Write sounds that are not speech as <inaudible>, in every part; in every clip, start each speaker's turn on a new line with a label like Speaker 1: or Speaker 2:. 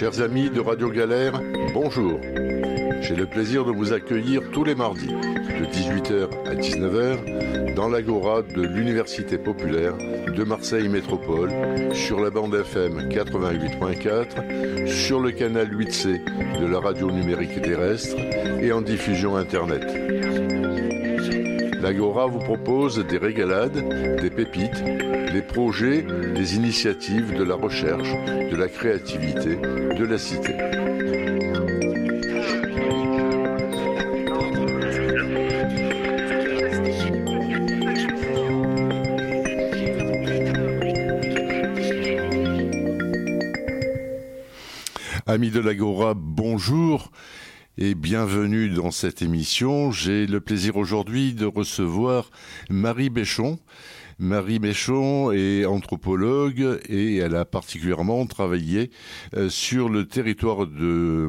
Speaker 1: Chers amis de Radio Galère, bonjour. J'ai le plaisir de vous accueillir tous les mardis, de 18h à 19h, dans l'agora de l'Université populaire de Marseille Métropole, sur la bande FM 88.4, sur le canal 8C de la radio numérique terrestre et en diffusion Internet. L'Agora vous propose des régalades, des pépites, des projets, des initiatives, de la recherche, de la créativité, de la cité. Amis de l'Agora, bonjour et bienvenue dans cette émission. J'ai le plaisir aujourd'hui de recevoir Marie Béchon. Marie Béchon est anthropologue et elle a particulièrement travaillé euh, sur le territoire de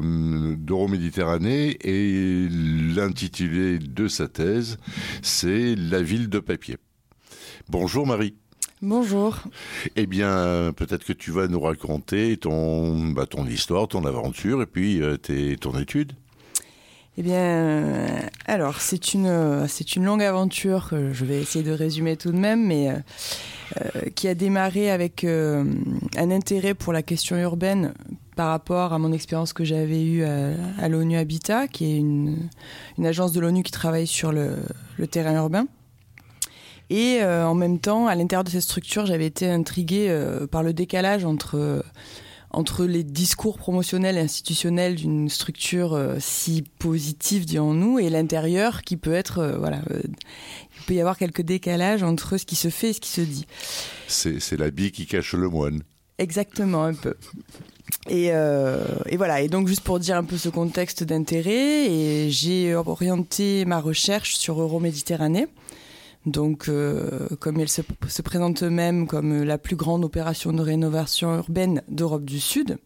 Speaker 1: d'Euroméditerranée et l'intitulé de sa thèse, c'est La ville de papier. Bonjour Marie.
Speaker 2: Bonjour.
Speaker 1: Eh bien, peut-être que tu vas nous raconter ton, bah, ton histoire, ton aventure et puis euh, tes, ton étude.
Speaker 2: Eh bien, euh, alors c'est une c'est une longue aventure que je vais essayer de résumer tout de même, mais euh, qui a démarré avec un intérêt pour la question urbaine par rapport à mon expérience que j'avais eue à, l'ONU Habitat, qui est une, agence de l'ONU qui travaille sur le, terrain urbain. Et euh, en même temps, à l'intérieur de cette structure, j'avais été intriguée euh, par le décalage entre entre les discours promotionnels et institutionnels d'une structure euh, si positive, dirons-nous, et l'intérieur qui peut être, voilà, il peut y avoir quelques décalages entre ce qui se fait et ce qui se dit.
Speaker 1: C'est l'habit qui cache le moine.
Speaker 2: Exactement, un peu. Et, et, voilà. Et donc, juste pour dire un peu ce contexte d'intérêt, j'ai orienté ma recherche sur Euroméditerranée. Donc, euh, comme elle se, présente eux-mêmes comme la plus grande opération de rénovation urbaine d'Europe du Sud,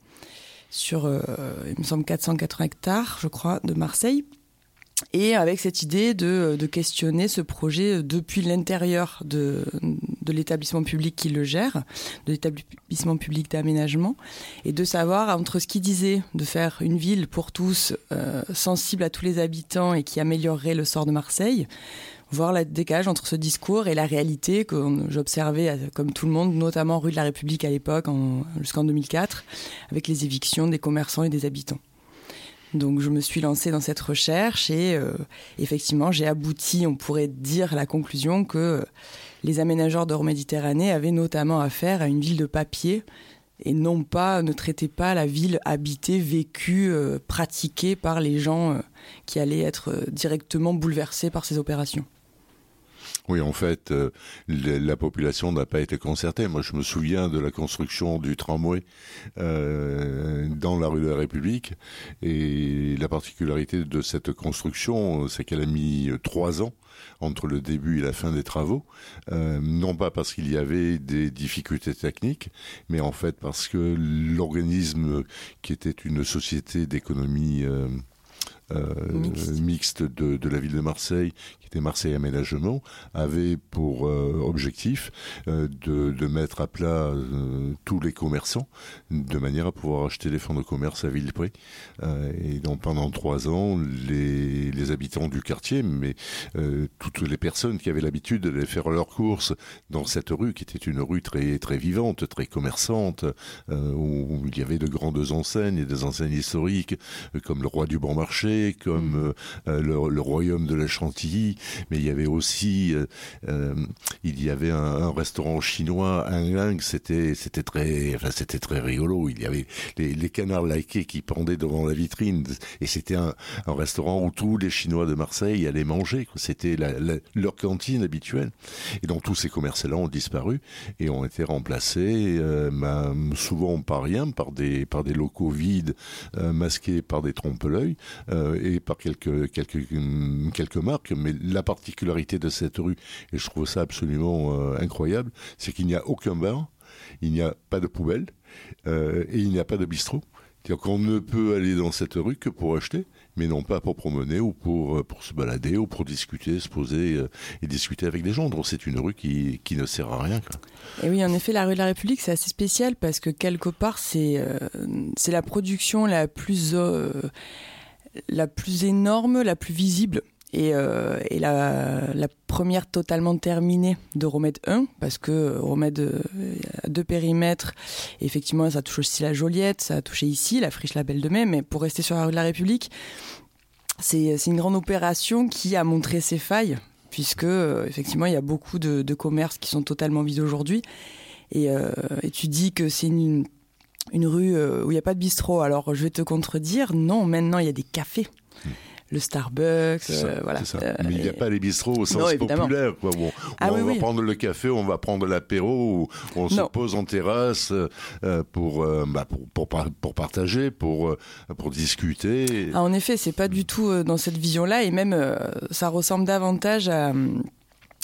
Speaker 2: sur, euh, il me semble, 480 hectares, je crois, de Marseille. Et avec cette idée de, questionner ce projet depuis l'intérieur de, l'établissement public qui le gère, de l'établissement public d'aménagement, et de savoir entre ce qu'il disait de faire une ville pour tous, euh, sensible à tous les habitants et qui améliorerait le sort de Marseille, voir le décalage entre ce discours et la réalité que j'observais euh, comme tout le monde, notamment rue de la République à l'époque, jusqu'en 2004, avec les évictions des commerçants et des habitants. Donc je me suis lancée dans cette recherche et euh, effectivement j'ai abouti, on pourrait dire la conclusion que les aménageurs d'Euroméditerranée avaient notamment affaire à une ville de papier et non pas, ne traitaient pas la ville habitée, vécue, euh, pratiquée par les gens qui allaient être directement bouleversés par ces opérations.
Speaker 1: Oui, en fait, euh, la population n'a pas été concertée. Moi, je me souviens de la construction du tramway euh, dans la rue de la République. Et la particularité de cette construction, c'est qu'elle a mis trois ans entre le début et la fin des travaux, euh, non pas parce qu'il y avait des difficultés techniques, mais en fait parce que l'organisme qui était une société d'économie mixte, de, de, la ville de Marseille, qui était Marseille Aménagement, avait pour euh, objectif euh, de, de, mettre à plat euh, tous les commerçants de manière à pouvoir acheter des fonds de commerce à vil prix. et donc pendant trois ans, les, les habitants du quartier, mais toutes les personnes qui avaient l'habitude de faire leurs courses dans cette rue, qui était une rue très très vivante, très commerçante, où il y avait de grandes enseignes et des enseignes historiques comme le roi du bon marché, comme mmh. le, le, royaume de la Chantilly, mais il y avait aussi, euh, euh, il y avait un, restaurant chinois, un c'était c'était très, enfin c'était très rigolo. Il y avait les, canards laqués qui pendaient devant la vitrine, et c'était un, restaurant où tous les Chinois de Marseille allaient manger. C'était leur cantine habituelle. Et donc tous ces commerces-là ont disparu et ont été remplacés, euh, ben, souvent par rien, par des par des locaux vides, masqués par des trompe-l'œil et par quelques quelques quelques marques, mais la particularité de cette rue, et je trouve ça absolument euh, incroyable, c'est qu'il n'y a aucun bar, il n'y a pas de poubelle, euh, et il n'y a pas de bistrot. C'est-à-dire qu'on ne peut aller dans cette rue que pour acheter, mais non pas pour promener ou pour, euh, pour se balader ou pour discuter, se poser euh, et discuter avec des gens. Donc c'est une rue qui, qui ne sert à rien.
Speaker 2: Et oui, en effet, la rue de la République, c'est assez spécial parce que quelque part, c'est la production la plus, la plus énorme, la plus visible et, euh, la, première totalement terminée de Romède 1, parce que Romède euh, a deux périmètres. effectivement, ça touche aussi la Joliette, ça a touché ici, la friche La Belle de Mai, mais pour rester sur la rue de la République, c'est une grande opération qui a montré ses failles, puisque euh, effectivement, il y a beaucoup de, de, commerces qui sont totalement vides aujourd'hui. Et, euh, et, tu dis que c'est une, une, rue où il n'y a pas de bistrot. Alors, je vais te contredire, non, maintenant, il y a des cafés. Mmh le Starbucks, euh, voilà.
Speaker 1: Euh, Mais il n'y a pas les bistrots au sens populaire, quoi. Bon, ah on va prendre le café, on va prendre l'apéro, on se pose en terrasse euh, pour, bah, pour, pour, pour, partager, pour, pour discuter.
Speaker 2: Ah, en effet, c'est pas du tout dans cette vision-là, et même ça ressemble davantage à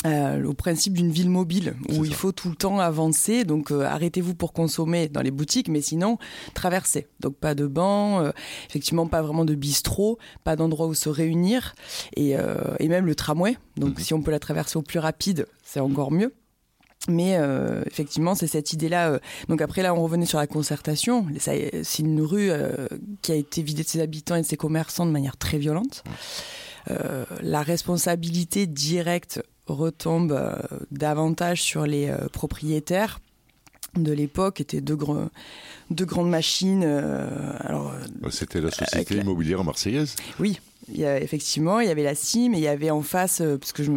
Speaker 2: euh, au principe d'une ville mobile où il faut tout le temps avancer. Donc euh, arrêtez-vous pour consommer dans les boutiques, mais sinon traversez. Donc pas de banc, euh, effectivement pas vraiment de bistrot, pas d'endroit où se réunir et, euh, et, même le tramway. Donc mhm. si on peut la traverser au plus rapide, c'est encore mieux. Mais euh, effectivement, c'est cette idée-là. donc après, là, on revenait sur la concertation. C'est une rue qui a été vidée de ses habitants et de ses commerçants de manière très violente. la responsabilité directe retombe euh, davantage sur les euh, propriétaires de l'époque étaient deux, grandes machines. Euh, alors,
Speaker 1: C'était la société immobilière marseillaise
Speaker 2: Oui, il y a, effectivement, il y avait la CIM et il y avait en face, parce que j'ai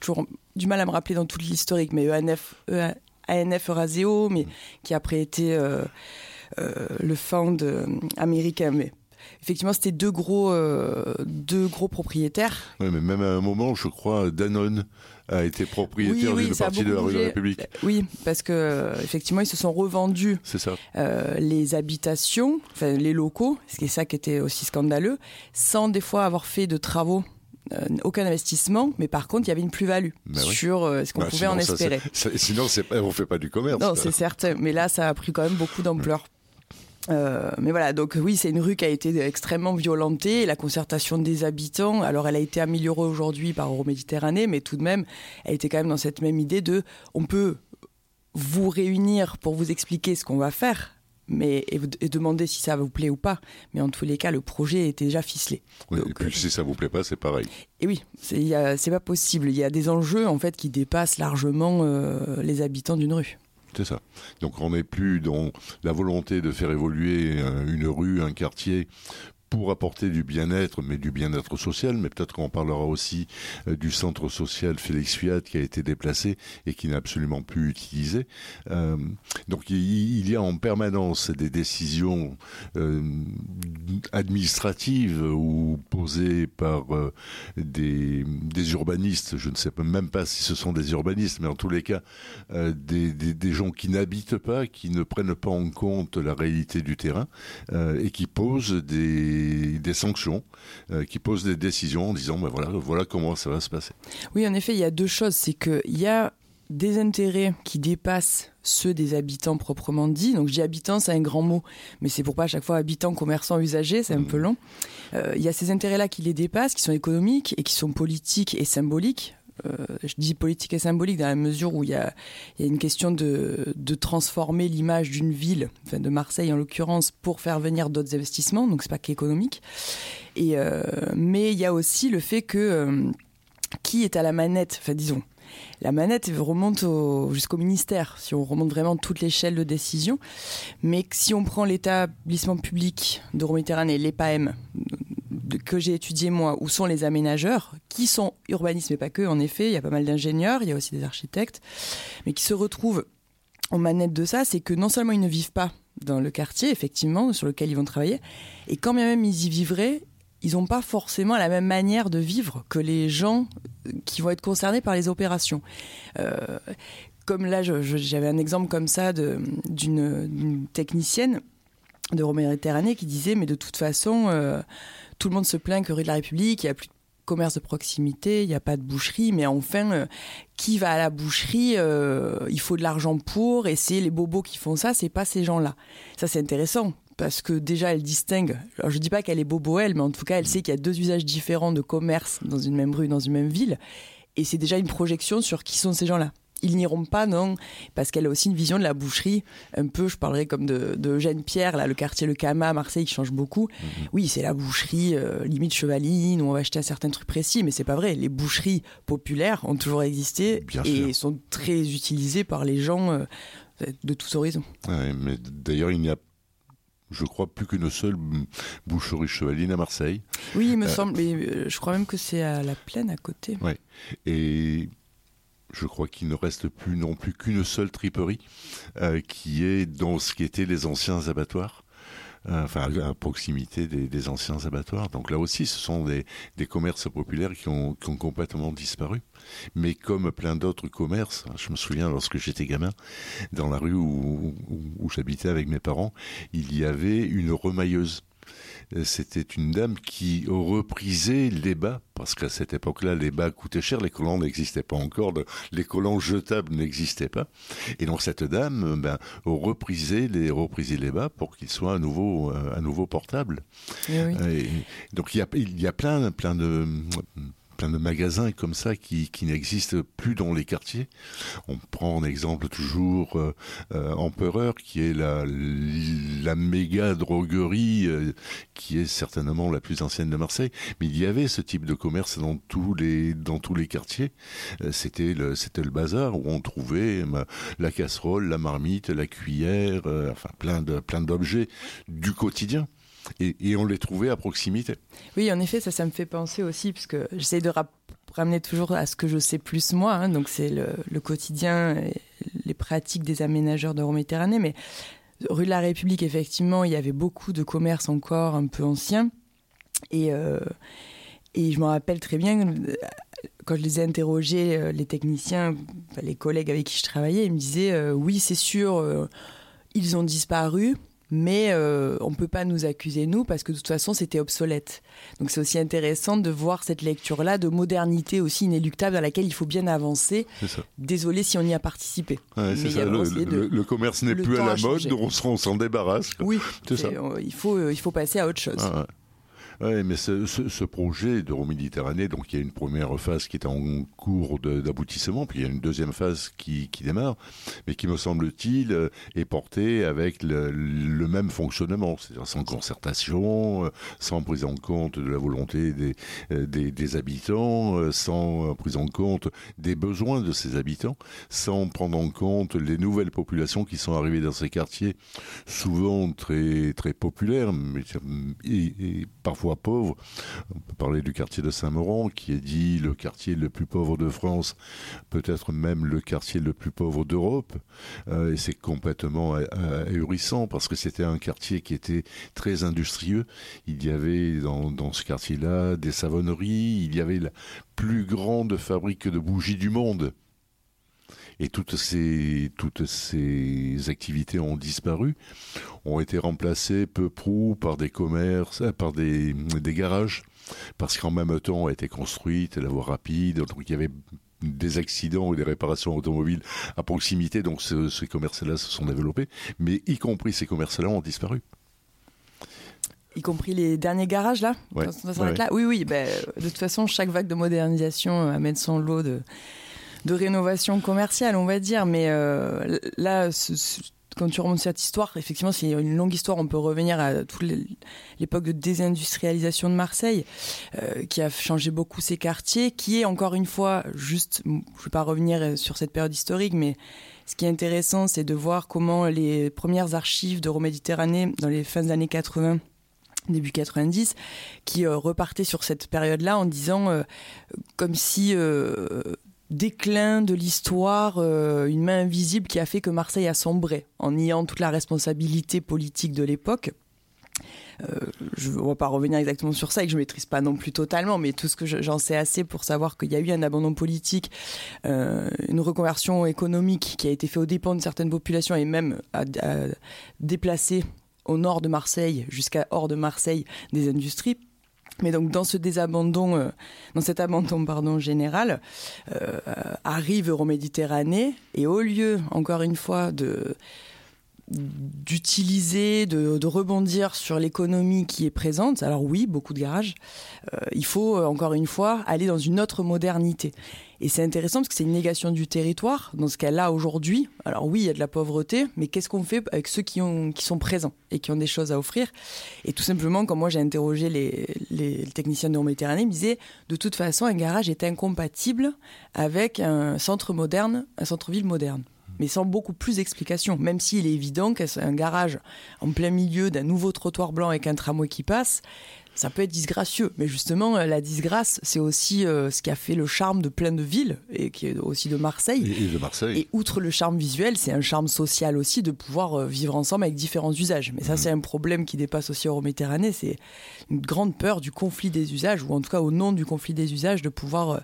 Speaker 2: toujours du mal à me rappeler dans toute l'historique, mais ENF, e, ANF Euraseo, mais mm. qui après été euh, le fond américain. Mais effectivement, c'était deux gros, euh, deux gros propriétaires.
Speaker 1: Oui, mais même à un moment, je crois, Danone a été propriétaire d'une partie de la rue de la République.
Speaker 2: Oui, parce que euh, effectivement, ils se sont revendus euh, les habitations, enfin les locaux, ce qui est ça qui était aussi scandaleux, sans des fois avoir fait de travaux aucun investissement, mais par contre, il y avait une plus-value bah sur euh, ce qu'on bah, pouvait en espérer. <laughs>
Speaker 1: sinon, on ne fait pas du commerce.
Speaker 2: Non, c'est certain, mais là, ça a pris quand même beaucoup d'ampleur. Euh, mais voilà, donc oui, c'est une rue qui a été extrêmement violentée. La concertation des habitants, alors elle a été améliorée aujourd'hui par Euroméditerranée, mais tout de même, elle était quand même dans cette même idée de on peut vous réunir pour vous expliquer ce qu'on va faire, mais et, demander si ça vous plaît ou pas. Mais en tous les cas, le projet était déjà ficelé.
Speaker 1: et puis euh, si ça vous plaît pas, c'est pareil.
Speaker 2: Et oui, c'est pas possible. Il y a des enjeux en fait qui dépassent largement euh, les habitants d'une rue.
Speaker 1: C'est ça. Donc on n'est plus dans la volonté de faire évoluer euh, une rue, un quartier pour apporter du bien-être, mais du bien-être social, mais peut-être qu'on parlera aussi euh, du centre social Félix Fiat qui a été déplacé et qui n'est absolument plus utilisé. Euh, donc il, y a en permanence des décisions euh, administratives ou posées par des, urbanistes, je ne sais même pas si ce sont des urbanistes, mais en tous les cas des, gens qui n'habitent pas, qui ne prennent pas en compte la réalité du terrain et qui posent des des, sanctions, euh, qui posent des décisions en disant ben voilà, voilà comment ça va se passer.
Speaker 2: Oui, en effet, il y a deux choses. C'est qu'il y a des intérêts qui dépassent ceux des habitants proprement dit. Donc je dis habitants, c'est un grand mot, mais c'est pour pas à chaque fois habitants, commerçants, usagers, c'est un mmh. peu long. Euh, il y a ces intérêts-là qui les dépassent, qui sont économiques et qui sont politiques et symboliques. Euh, je dis politique et symbolique dans la mesure où il y a, une question de, de transformer l'image d'une ville, enfin de Marseille en l'occurrence, pour faire venir d'autres investissements. Donc c'est pas qu'économique. Euh, mais il y a aussi le fait que euh, qui est à la manette, enfin disons. La manette remonte jusqu'au ministère, si on remonte vraiment toute l'échelle de décision. Mais si on prend l'établissement public d'Euroméditerranée, l'EPAM, que j'ai étudié moi, où sont les aménageurs, qui sont urbanistes, mais pas que, en effet, il y a pas mal d'ingénieurs, il y a aussi des architectes, mais qui se retrouvent en manette de ça, c'est que non seulement ils ne vivent pas dans le quartier, effectivement, sur lequel ils vont travailler, et quand bien même ils y vivraient, ils n'ont pas forcément la même manière de vivre que les gens qui vont être concernés par les opérations. Euh, comme là, j'avais un exemple comme ça d'une technicienne de Méditerranée qui disait, mais de toute façon, euh, tout le monde se plaint que rue de la République, il n'y a plus de commerce de proximité, il n'y a pas de boucherie, mais enfin, euh, qui va à la boucherie euh, Il faut de l'argent pour, et c'est les bobos qui font ça, c'est pas ces gens-là. Ça, c'est intéressant parce que déjà elle distingue. Alors je dis pas qu'elle est bobo-elle, mais en tout cas elle sait qu'il y a deux usages différents de commerce dans une même rue, dans une même ville, et c'est déjà une projection sur qui sont ces gens-là ils n'iront pas, non, parce qu'elle a aussi une vision de la boucherie, un peu, je parlerai comme de, de Eugène Pierre, là, le quartier Le Cama à Marseille qui change beaucoup. Mhm. Oui, c'est la boucherie euh, limite chevaline, où on va acheter un certain truc précis, mais c'est pas vrai. Les boucheries populaires ont toujours existé et sont très utilisées par les gens euh, de tous horizons.
Speaker 1: mais d'ailleurs, il n'y a je crois plus qu'une seule boucherie chevaline à Marseille.
Speaker 2: Oui, il me euh, semble, mais je crois même que c'est à la plaine à côté.
Speaker 1: Oui. Et je crois qu'il ne reste plus non plus qu'une seule triperie, euh, qui est dans ce qui étaient les anciens abattoirs. Euh, enfin, à proximité des, anciens abattoirs. Donc là aussi, ce sont des, commerces populaires qui ont, complètement disparu. Mais comme plein d'autres commerces, je me souviens lorsque j'étais gamin, dans la rue où j'habitais avec mes parents, il y avait une remailleuse c'était une dame qui reprisait les bas, parce qu'à cette époque-là, les bas coûtaient cher, les collants n'existaient pas encore, les collants jetables n'existaient pas. Et donc cette dame ben, reprisait, les, reprisait les bas pour qu'ils soient à nouveau, euh, à nouveau portables. Eh donc il y a, il y a plein, plein de plein de magasins comme ça qui, qui n'existent plus dans les quartiers. On prend en exemple toujours euh, euh, Empereur, qui est la, la méga droguerie, euh, qui est certainement la plus ancienne de Marseille. Mais il y avait ce type de commerce dans tous les, dans tous les quartiers. c'était le, c'était le bazar où on trouvait la casserole, la marmite, la cuillère, enfin plein de, plein d'objets du quotidien et, on les trouvait à proximité.
Speaker 2: Oui, en effet, ça, ça me fait penser aussi, puisque j'essaie de ramener toujours à ce que je sais plus moi, hein, donc c'est le, quotidien, les pratiques des aménageurs de Méditerranée, mais rue de la République, effectivement, il y avait beaucoup de commerces encore un peu anciens, et, euh, je me rappelle très bien, quand je les ai interrogés, euh, les techniciens, les collègues avec qui je travaillais, ils me disaient, euh, oui, c'est sûr, ils ont disparu, mais euh, on ne peut pas nous accuser, nous, parce que de toute façon, c'était obsolète. Donc c'est aussi intéressant de voir cette lecture-là de modernité aussi inéluctable à laquelle il faut bien avancer. Désolé si on y a participé.
Speaker 1: Le, commerce n'est plus à la mode, donc on s'en débarrasse.
Speaker 2: Oui, Il, faut, euh, il faut passer à autre chose. Ah
Speaker 1: oui, mais ce, ce, ce projet d'Euroméditerranée, donc il y a une première phase qui est en cours d'aboutissement, puis il y a une deuxième phase qui, démarre, mais qui me semble-t-il euh, est portée avec le, même fonctionnement, c'est-à-dire sans concertation, euh, sans prise en compte de la volonté des, euh, des, habitants, sans prise en compte des besoins de ces habitants, sans prendre en compte les nouvelles populations qui sont arrivées dans ces quartiers, souvent très très populaires, mais et parfois pauvres. On peut parler du quartier de Saint-Maurent, qui est dit le quartier le plus pauvre de France, peut-être même le quartier le plus pauvre d'Europe. Euh, et c'est complètement ahurissant parce que c'était un quartier qui était très industrieux. Il y avait dans ce quartier-là des savonneries, il y avait la plus grande fabrique de bougies du monde. Et toutes ces, toutes ces activités ont disparu, ont été remplacées peu prou par des commerces, euh, par des, des garages, parce qu'en même temps a été construite la voie rapide, donc il y avait des accidents ou des réparations automobiles à proximité, donc ces commerces-là se sont développés, mais y compris ces commerces-là ont disparu.
Speaker 2: Y compris les derniers garages là, là Oui, oui. Ben, de toute façon, chaque vague de modernisation amène son lot de, de rénovation commerciale, on va dire. Mais euh, là, quand tu remontes cette histoire, effectivement, c'est une longue histoire. On peut revenir à toute l'époque de désindustrialisation de Marseille, euh, qui a changé beaucoup ses quartiers, qui est encore une fois, juste, je ne vais pas revenir sur cette période historique, mais ce qui est intéressant, c'est de voir comment les premières archives d'Euroméditerranée, dans les fins des années 80, début 90, qui euh, repartaient sur cette période-là en disant comme si déclin de l'histoire, euh, une main invisible qui a fait que Marseille a sombré, en niant toute la responsabilité politique de l'époque. Euh, je ne vais pas revenir exactement sur ça et que je ne maîtrise pas non plus totalement, mais tout ce que j'en sais assez pour savoir qu'il y a eu un abandon politique, euh, une reconversion économique qui a été faite aux dépens de certaines populations et même à, à déplacer au nord de Marseille jusqu'à hors de Marseille des industries mais donc dans ce désabandon, euh, dans cet abandon pardon général, euh, arrive Euroméditerranée et au lieu, encore une fois, de d'utiliser, de, rebondir sur l'économie qui est présente. Alors oui, beaucoup de garages. Euh, il faut, euh, encore une fois, aller dans une autre modernité. Et c'est intéressant parce que c'est une négation du territoire, dans ce cas-là aujourd'hui. Alors oui, il y a de la pauvreté, mais qu'est-ce qu'on fait avec ceux qui, ont, qui sont présents et qui ont des choses à offrir? Et tout simplement, quand moi j'ai interrogé les, les, techniciens de Méditerranée, ils me disaient, de toute façon, un garage est incompatible avec un centre moderne, un centre-ville moderne mais sans beaucoup plus d'explications. Même s'il est évident qu'un garage en plein milieu d'un nouveau trottoir blanc avec un tramway qui passe, ça peut être disgracieux. Mais justement, euh, la disgrâce, c'est aussi euh, ce qui a fait le charme de plein de villes, et qui est aussi de Marseille.
Speaker 1: Et, de Marseille.
Speaker 2: Et outre le charme visuel, c'est un charme social aussi de pouvoir euh, vivre ensemble avec différents usages. Mais ça, mmh. c'est un problème qui dépasse aussi Euro-Méditerranée. C'est une grande peur du conflit des usages, ou en tout cas au nom du conflit des usages, de pouvoir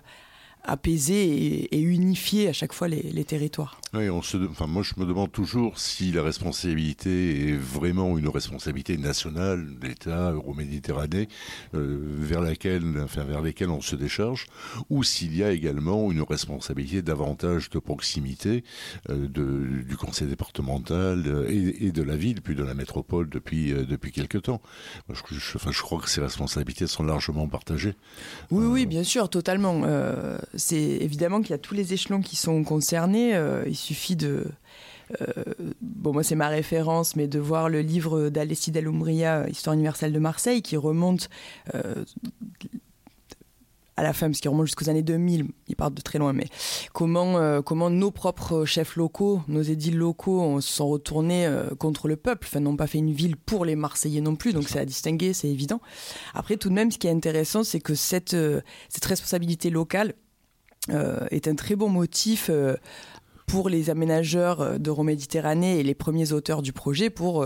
Speaker 2: apaiser et, unifier à chaque fois les, territoires.
Speaker 1: Oui, on se, enfin, moi je me demande toujours si la responsabilité est vraiment une responsabilité nationale d'État euro-méditerranée euh, vers laquelle, enfin, vers lesquelles on se décharge, ou s'il y a également une responsabilité davantage de proximité euh, de, du conseil départemental euh, et, de la ville, puis de la métropole depuis depuis quelque temps. je, enfin, je crois que ces responsabilités sont largement partagées.
Speaker 2: Oui, oui, bien sûr, totalement c'est évidemment qu'il y a tous les échelons qui sont concernés. Euh, il suffit de. Euh, bon, moi, c'est ma référence, mais de voir le livre d'Alessi Umbria, Histoire universelle de Marseille, qui remonte euh, à la fin, parce qu'il remonte jusqu'aux années 2000, il part de très loin, mais comment, comment nos propres chefs locaux, nos édiles locaux se sont retournés contre le peuple, enfin n'ont pas fait une ville pour les Marseillais non plus, donc c'est à distinguer, c'est évident. Après, tout de même, ce qui est intéressant, c'est que cette, cette responsabilité locale, euh, est un très bon motif euh, pour les aménageurs euh, d'Euroméditerranée et les premiers auteurs du projet pour,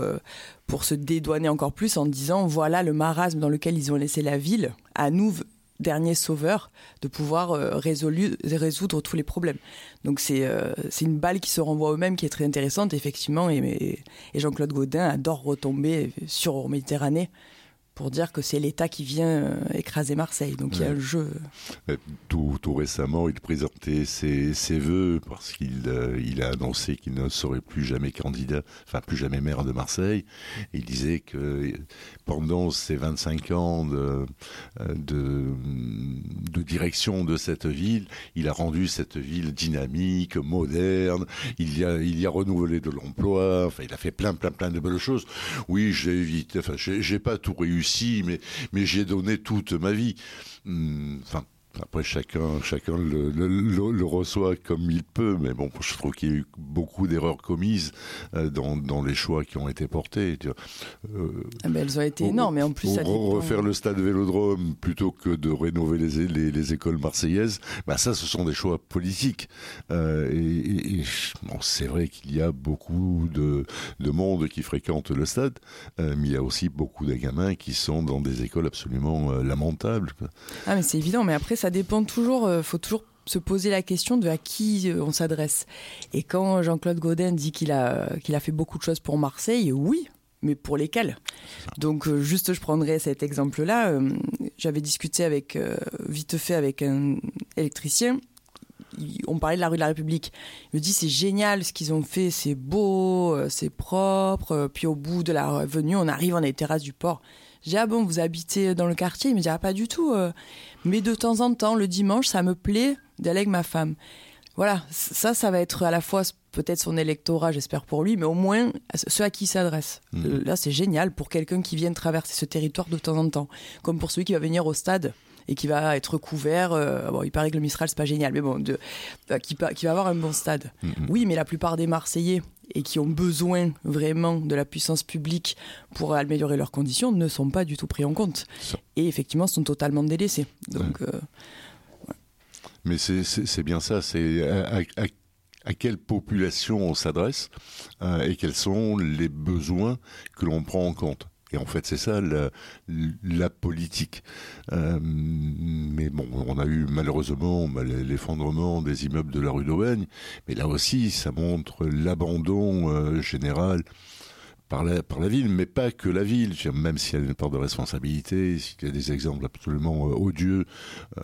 Speaker 2: pour se dédouaner encore plus en disant voilà le marasme dans lequel ils ont laissé la ville, à nous, derniers sauveurs, de pouvoir résoudre tous les problèmes. Donc c'est c'est une balle qui se renvoie eux-mêmes qui est très intéressante, effectivement, et, et Jean-Claude Gaudin adore retomber sur Euroméditerranée pour dire que c'est l'État qui vient euh, écraser Marseille. Donc il y a le jeu.
Speaker 1: Tout, tout récemment, il présentait ses, ses voeux parce qu'il euh, il a annoncé qu'il ne serait plus jamais candidat, enfin plus jamais maire de Marseille. Il disait que pendant ces 25 ans de, de, de direction de cette ville, il a rendu cette ville dynamique, moderne. Il y a, il y a renouvelé de l'emploi. Enfin, il a fait plein, plein, plein de belles choses. Oui, j'ai évité. Enfin, j'ai pas tout réussi mais, mais j'ai donné toute ma vie. Hmm, après, chacun, chacun le, le, reçoit comme il peut, mais bon, je trouve qu'il y a eu beaucoup d'erreurs commises euh, dans, dans, les choix qui ont été portés.
Speaker 2: Euh, ah ben, elles ont été énormes, mais en plus, ça
Speaker 1: refaire le stade Vélodrome plutôt que de rénover les, les, les écoles marseillaises, bah ça, ce sont des choix politiques. Euh, et, bon, c'est vrai qu'il y a beaucoup de, de monde qui fréquente le stade, euh, mais il y a aussi beaucoup de gamins qui sont dans des écoles absolument lamentables.
Speaker 2: Ah, mais c'est évident, mais après, ça dépend toujours, il euh, faut toujours se poser la question de à qui euh, on s'adresse. Et quand Jean-Claude Gaudin dit qu'il a, qu'il a fait beaucoup de choses pour Marseille, oui, mais pour lesquelles? Donc euh, juste, je prendrai cet exemple-là. J'avais discuté avec, vite fait avec un électricien. On parlait de la rue de la République. Il me dit c'est génial ce qu'ils ont fait, c'est beau, c'est propre. Puis au bout de la venue, on arrive, on a les terrasses du port. J'ai ah bon, vous habitez dans le quartier? Il me dit ah pas du tout. Euh. mais de temps en temps, le dimanche, ça me plaît d'aller avec ma femme. Voilà, ça, ça va être à la fois peut-être son électorat, j'espère pour lui, mais au moins ceux à qui il s'adresse. Mmh. Euh, là, c'est génial pour quelqu'un qui vient traverser ce territoire de temps en temps, comme pour celui qui va venir au stade et qui va être couvert. Euh, bon, il paraît que le Mistral c'est pas génial, mais bon, de, qui, qui, va avoir un bon stade. Mmh, mmh. Oui, mais la plupart des Marseillais et qui ont besoin vraiment de la puissance publique pour améliorer leurs conditions ne sont pas du tout pris en compte. Et effectivement, sont totalement délaissés. Donc, euh,
Speaker 1: Mais c'est bien ça, c'est à, quelle population on s'adresse euh, et quels sont les besoins que l'on prend en compte. Et en fait, c'est ça la, politique. Euh, mais bon, on a eu malheureusement l'effondrement des immeubles de la rue d'Aubagne, mais là aussi, ça montre l'abandon euh, général par la, par la ville, mais pas que la ville, même si elle a une part de responsabilité, s'il y a des exemples absolument euh, odieux,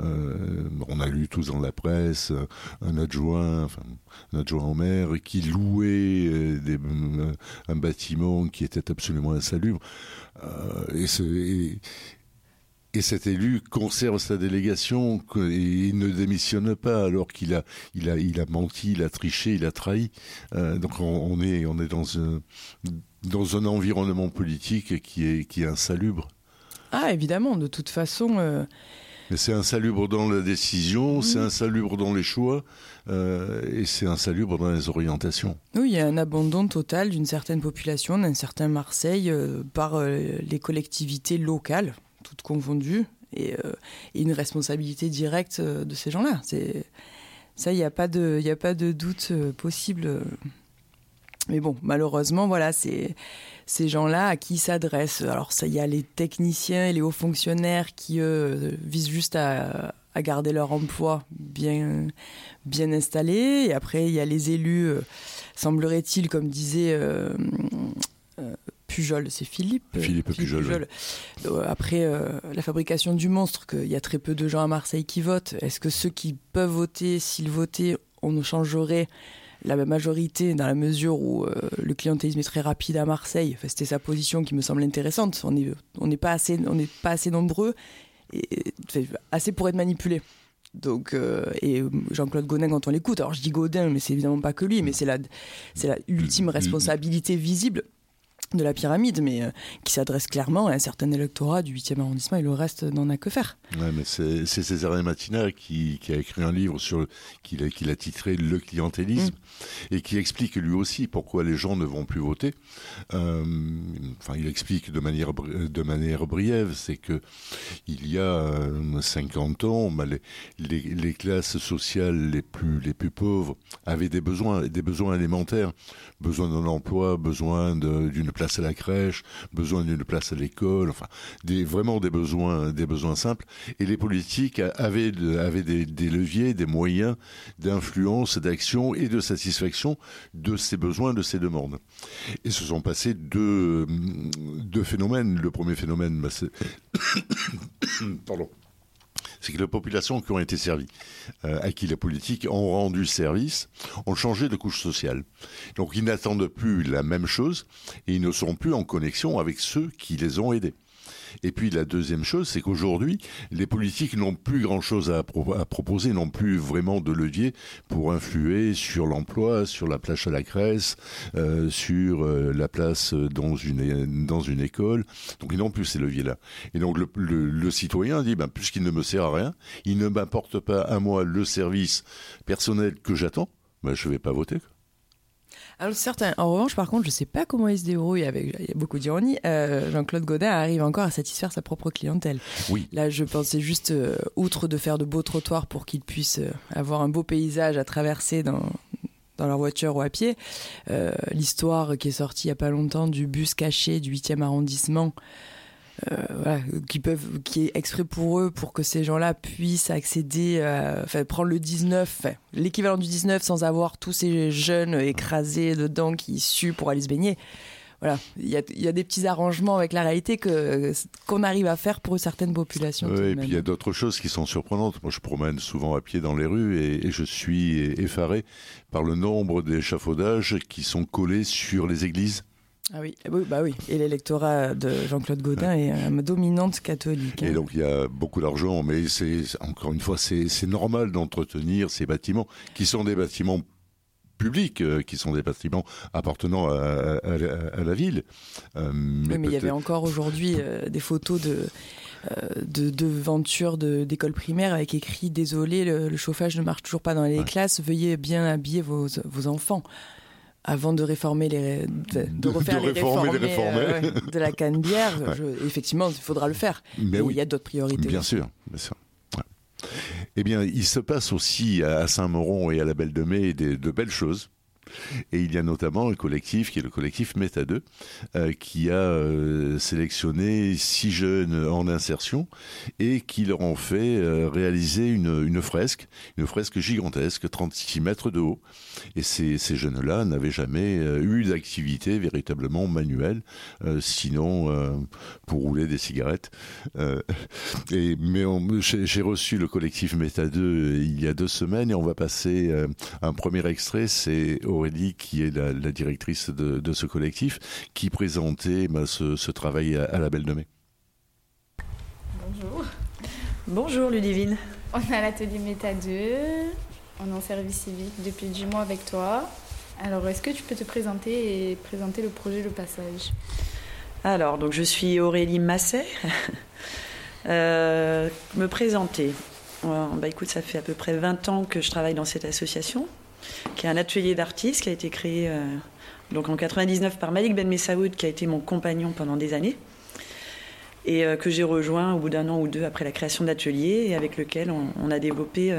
Speaker 1: euh, on a lu tous dans la presse, un adjoint, un adjoint au maire qui louait euh, un bâtiment qui était absolument insalubre. et, ce, et, et cet élu conserve sa délégation et il ne démissionne pas alors qu'il a, il a, il a menti, il a triché, il a trahi. Euh, donc on, est, on est dans un, dans un environnement politique qui est, qui est insalubre.
Speaker 2: Ah évidemment, de toute façon. Euh,
Speaker 1: Mais c'est insalubre dans la décision, c'est insalubre dans les choix euh, et c'est insalubre dans les orientations.
Speaker 2: Oui, il y a un abandon total d'une certaine population, d'un certain Marseille par les collectivités locales toutes confondues, et, euh, une responsabilité directe euh, de ces gens-là. Ça, il n'y a pas de, il a pas de doute euh, possible. Mais bon, malheureusement, voilà, c'est ces gens-là à qui s'adressent. Alors ça, il y a les techniciens et les hauts fonctionnaires qui eux, visent juste à, à, garder leur emploi bien bien installé. Et après, il y a les élus, semblerait-il, comme disait Pujol, c'est Philippe.
Speaker 1: Euh, Philippe, Pujol.
Speaker 2: Euh, après euh, la fabrication du monstre, qu'il y a très peu de gens à Marseille qui votent. Est-ce que ceux qui peuvent voter, s'ils votaient, on nous changerait la majorité dans la mesure où le clientélisme est très rapide à Marseille. Enfin, C'était sa position qui me semble intéressante. On n'est on pas, assez, on pas assez nombreux, et, assez pour être manipulés. Donc, et Jean-Claude Godin, quand on l'écoute, alors je dis Godin, mais c'est évidemment pas que lui, mais c'est la, c'est la ultime responsabilité visible de la pyramide, mais euh, qui s'adresse clairement à un certain électorat du 8e arrondissement et le reste n'en a que faire.
Speaker 1: Ouais, mais c'est César Matina qui, qui, a écrit un livre sur qu'il a, a, titré Le clientélisme mm. et qui explique lui aussi pourquoi les gens ne vont plus voter. Euh, enfin, il explique de manière, de manière briève, c'est que il y a 50 euh, ans, bah, les, les, les, classes sociales les plus, les plus pauvres avaient des besoins, des besoins élémentaires, besoin d'un emploi, besoin d'une place à la crèche, besoin d'une place à l'école, enfin, des, vraiment des besoins, des besoins simples. Et les politiques avaient, avaient des, leviers, des moyens d'influence, d'action et de satisfaction de ces besoins, de ces demandes. Et se sont passés deux, deux phénomènes. Le premier phénomène, bah, c'est <coughs> pardon c'est que les populations qui ont été servies, euh, à qui les politiques ont rendu service, ont changé de couche sociale. Donc ils n'attendent plus la même chose et ils ne sont plus en connexion avec ceux qui les ont aidés. Et puis la deuxième chose, c'est qu'aujourd'hui, les politiques n'ont plus grand-chose à, proposer, n'ont plus vraiment de levier pour influer sur l'emploi, sur la place à la crèche, euh, sur euh, la place dans une, école. Donc ils n'ont plus ces leviers-là. Et donc le, le, citoyen dit, ben, puisqu'il ne me sert à rien, il ne m'apporte pas à moi le service personnel que j'attends, ben, je ne vais pas voter.
Speaker 2: Alors certains, en revanche, par contre, je sais pas comment il se débrouille avec il y a beaucoup d'ironie. Euh, Jean-Claude Godin arrive encore à satisfaire sa propre clientèle.
Speaker 1: Oui.
Speaker 2: Là, je pensais juste, euh, outre de faire de beaux trottoirs pour qu'ils puissent euh, avoir un beau paysage à traverser dans dans leur voiture ou à pied, l'histoire qui est sortie il y a pas longtemps du bus caché du 8e arrondissement euh, qui peuvent, qui est extrait pour eux pour que ces gens-là puissent accéder, enfin prendre le 19, l'équivalent du 19 sans avoir tous ces jeunes écrasés dedans qui suent pour aller se baigner. Voilà, il y a, y a, des petits arrangements avec la réalité que qu'on arrive à faire pour certaines populations.
Speaker 1: Oui, et puis il y a d'autres choses qui sont surprenantes. Moi, je promène souvent à pied dans les rues et, et je suis effaré par le nombre d'échafaudages qui sont collés sur les églises.
Speaker 2: Ah oui, bah oui. Et l'électorat de Jean-Claude Gaudin est une dominante catholique.
Speaker 1: Et hein. donc il y a beaucoup d'argent, mais c'est encore une fois c'est normal d'entretenir ces bâtiments qui sont des bâtiments publics, euh, qui sont des bâtiments appartenant à, la ville.
Speaker 2: Euh, mais oui, mais il y avait encore aujourd'hui euh, des photos de de, de d'école primaire avec écrit désolé le, chauffage ne marche toujours pas dans les classes veuillez bien habiller vos, vos enfants avant de réformer les de, refaire les réformer, euh, de la canne-bière, <laughs> effectivement, il faudra le faire. Mais oui, il y a d'autres priorités.
Speaker 1: Bien sûr, bien sûr. Eh bien, il se passe aussi à Saint-Moron et à la Belle de Mai de belles choses. Et il y a notamment un collectif qui est le collectif Meta 2, qui a sélectionné six jeunes en insertion et qui leur ont fait réaliser une, fresque, une fresque gigantesque, 36 mètres de haut. Et ces, ces jeunes-là n'avaient jamais eu d'activité véritablement manuelle, sinon pour rouler des cigarettes. et, mais j'ai reçu le collectif Meta 2 il y a deux semaines et on va passer euh, un premier extrait. C'est Aurélie qui est la, directrice de, ce collectif qui présentait bah, ce, travail à, la Belle de Mai.
Speaker 3: Bonjour.
Speaker 4: Bonjour Ludivine.
Speaker 3: On est à l'atelier Meta 2. On est en service civique depuis 10 mois avec toi. Alors, est-ce que tu peux te présenter et présenter le projet Le Passage?
Speaker 4: Alors, donc je suis Aurélie Masset. <laughs> Euh, me présenter. Bah, écoute, ça fait à peu près 20 ans que je travaille dans cette association, qui est un atelier d'artistes qui a été créé euh, donc en 99 par Malik Ben Messaoud, qui a été mon compagnon pendant des années, et euh, que j'ai rejoint au bout d'un an ou deux après la création de l'atelier, et avec lequel on, a développé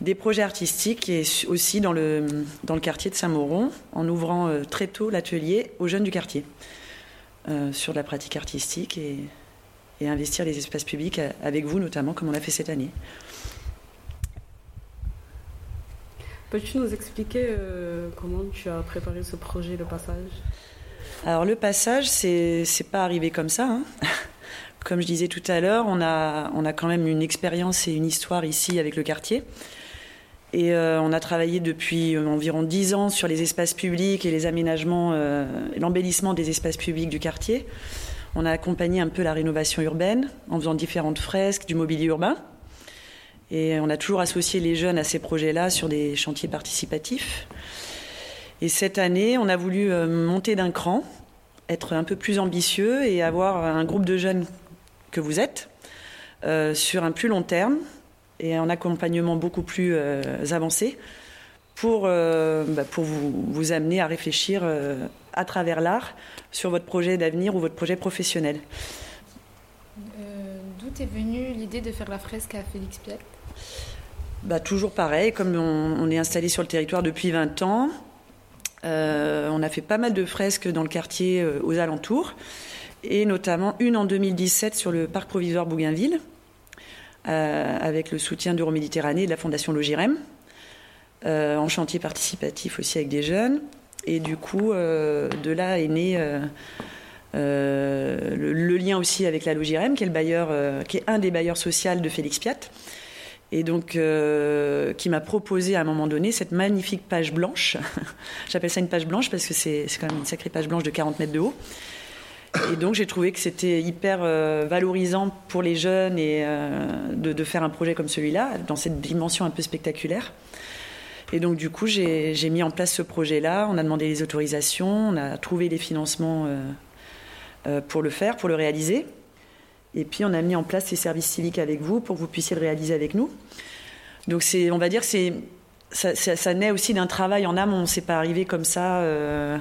Speaker 4: des projets artistiques et aussi dans le, dans le quartier de Saint-Mauron, en ouvrant très tôt l'atelier aux jeunes du quartier sur la pratique artistique et investir les espaces publics avec vous notamment, comme on l'a fait cette année.
Speaker 3: Peux-tu nous expliquer euh, comment tu as préparé ce projet, le passage?
Speaker 4: Alors le passage, c'est c'est pas arrivé comme ça. Hein. <laughs> Comme je disais tout à l'heure, on a on a quand même une expérience et une histoire ici avec le quartier. Et euh, on a travaillé depuis environ dix ans sur les espaces publics et les aménagements, euh, l'embellissement des espaces publics du quartier. On a accompagné un peu la rénovation urbaine en faisant différentes fresques, du mobilier urbain. Et on a toujours associé les jeunes à ces projets-là sur des chantiers participatifs. Et cette année, on a voulu euh, monter d'un cran, être un peu plus ambitieux et avoir un groupe de jeunes que vous êtes euh, sur un plus long terme et un accompagnement beaucoup plus euh, avancé pour, bah, pour vous, amener à réfléchir à travers l'art sur votre projet d'avenir ou votre projet professionnel.
Speaker 3: D'où est venue l'idée de faire la fresque à Félix Piat
Speaker 4: bah, Toujours pareil, comme on, est installé sur le territoire depuis 20 ans, euh, on a fait pas mal de fresques dans le quartier euh, aux alentours, et notamment une en 2017 sur le parc provisoire Bougainville, avec le soutien d'Euroméditerranée et de la Fondation Logirem, en chantier participatif aussi avec des jeunes. Et du coup, euh, de là est né euh, euh, le, lien aussi avec la Logirem, qui qui est un des bailleurs sociaux de Félix Piat, et donc qui m'a proposé à un moment donné cette magnifique page blanche. <laughs> J'appelle ça une page blanche parce que c'est quand même une sacrée page blanche de 40 mètres de haut. Et donc j'ai trouvé que c'était hyper valorisant pour les jeunes et de, de, faire un projet comme celui-là, dans cette dimension un peu spectaculaire. Et donc, du coup, j'ai mis en place ce projet-là. On a demandé les autorisations, on a trouvé les financements euh, euh, pour le faire, pour le réaliser. Et puis, on a mis en place ces services civiques avec vous pour que vous puissiez le réaliser avec nous. Donc, on va dire, c'est ça, naît aussi d'un travail en amont. C'est pas arrivé comme ça euh,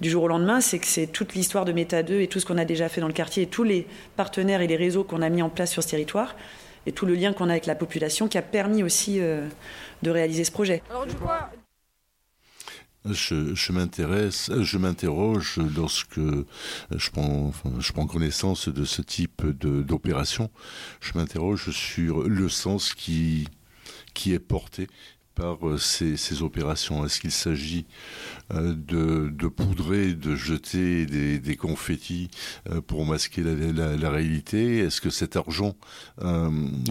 Speaker 4: du jour au lendemain. C'est que c'est toute l'histoire de Méta 2 et tout ce qu'on a déjà fait dans le quartier et tous les partenaires et les réseaux qu'on a mis en place sur ce territoire et tout le lien qu'on a avec la population qui a permis aussi de réaliser ce projet. Alors, du coup,
Speaker 1: je, je m'interroge lorsque je prends, je prends connaissance de ce type d'opération. Je m'interroge sur le sens qui est porté par euh, ces, opérations? Est-ce qu'il s'agit euh, de, poudrer, de jeter des, confettis euh, pour masquer la, réalité? Est-ce que cet argent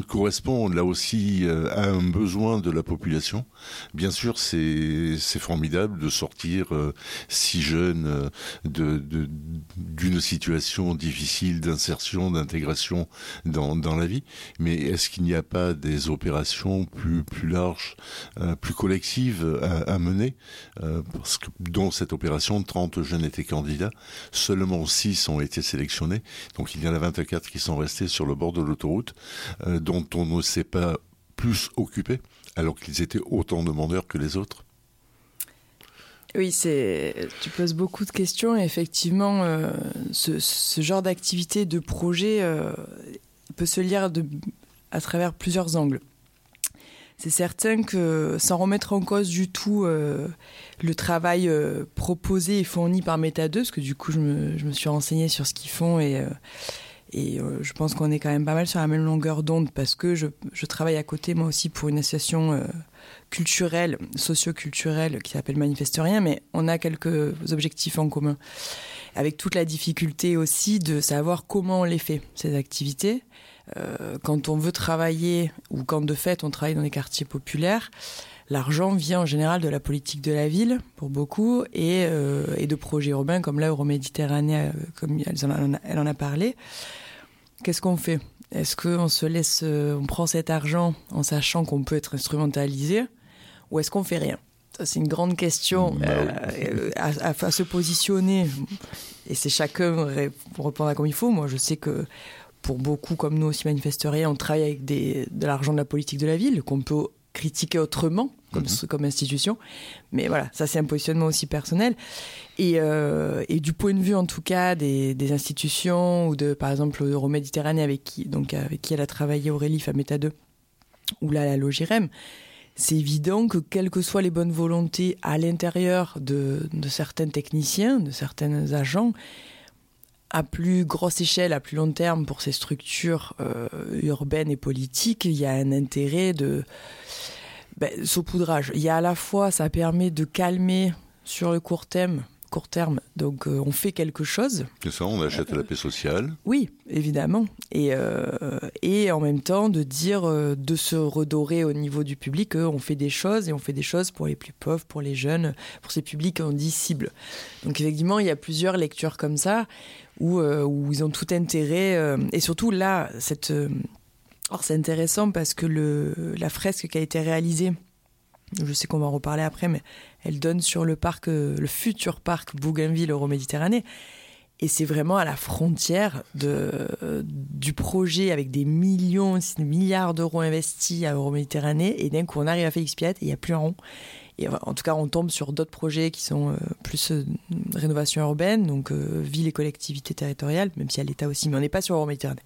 Speaker 1: correspond là aussi à un besoin de la population? Bien sûr, c'est formidable de sortir si jeune d'une situation difficile d'insertion, d'intégration dans, la vie, mais est-ce qu'il n'y a pas des opérations plus, larges plus collective à, mener, euh, parce que dans cette opération, 30 jeunes étaient candidats, seulement 6 ont été sélectionnés, donc il y en a 24 qui sont restés sur le bord de l'autoroute, euh, dont on ne s'est pas plus occupé, alors qu'ils étaient autant demandeurs que les autres.
Speaker 2: Oui, c'est. Tu poses beaucoup de questions et effectivement, ce, genre d'activité, de projet, peut se lire à travers plusieurs angles. C'est certain que sans remettre en cause du tout euh, le travail euh, proposé et fourni par Meta 2, parce que du coup je me, suis renseignée sur ce qu'ils font et, euh, je pense qu'on est quand même pas mal sur la même longueur d'onde parce que je, je, travaille à côté moi aussi pour une association culturelle, socio-culturelle qui s'appelle Manifeste Rien, mais on a quelques objectifs en commun. Avec toute la difficulté aussi de savoir comment on les fait, ces activités euh, quand on veut travailler, ou quand de fait on travaille dans les quartiers populaires, l'argent vient en général de la politique de la ville, pour beaucoup, et, euh, et de projets urbains comme là, Euroméditerranée, euh, comme elle en a, elle en a parlé. Qu'est-ce qu'on fait? Est-ce qu'on se laisse, on prend cet argent en sachant qu'on peut être instrumentalisé, ou est-ce qu'on fait rien? C'est une grande question bah euh, à, à, à, se positionner. Et c'est chacun pour répondre à comme il faut. Moi, je sais que pour beaucoup comme nous aussi manifesterions, on travaille avec des, de l'argent de la politique de la ville qu'on peut critiquer autrement comme, mmh. comme institution. Mais voilà, ça c'est un positionnement aussi personnel. Et, euh, et, du point de vue en tout cas des, des institutions ou de par exemple Euroméditerranée avec qui, donc, avec qui elle a travaillé Aurélie Fameta 2 ou là la Logirem, c'est évident que quelles que soient les bonnes volontés à l'intérieur de, de certains techniciens, de certains agents, à plus grosse échelle, à plus long terme, pour ces structures euh, urbaines et politiques, il y a un intérêt de ben, saupoudrage. Il y a à la fois, ça permet de calmer sur le court terme, court terme. Donc euh, on fait quelque chose.
Speaker 1: C'est ça, on achète la paix sociale.
Speaker 2: Oui, évidemment. Et, euh, et en même temps de dire, de se redorer au niveau du public, on fait des choses et on fait des choses pour les plus pauvres, pour les jeunes, pour ces publics qu'on dit cible. Donc effectivement, il y a plusieurs lectures comme ça où, euh, où ils ont tout intérêt. Euh, et surtout là. Euh, c'est intéressant parce que la fresque qui a été réalisée, je sais qu'on va en reparler après, mais elle donne sur le parc, le futur parc Bougainville Euroméditerranée. Et c'est vraiment à la frontière du projet avec des millions, des milliards d'euros investis à Euroméditerranée. Et d'un coup, on arrive à Félix Piat il n'y a plus un rond. En tout cas, on tombe sur d'autres projets qui sont euh, plus euh, rénovation urbaine, donc euh, ville et collectivités territoriales, même si à l'État aussi, mais on n'est pas sur Euroméditerranée.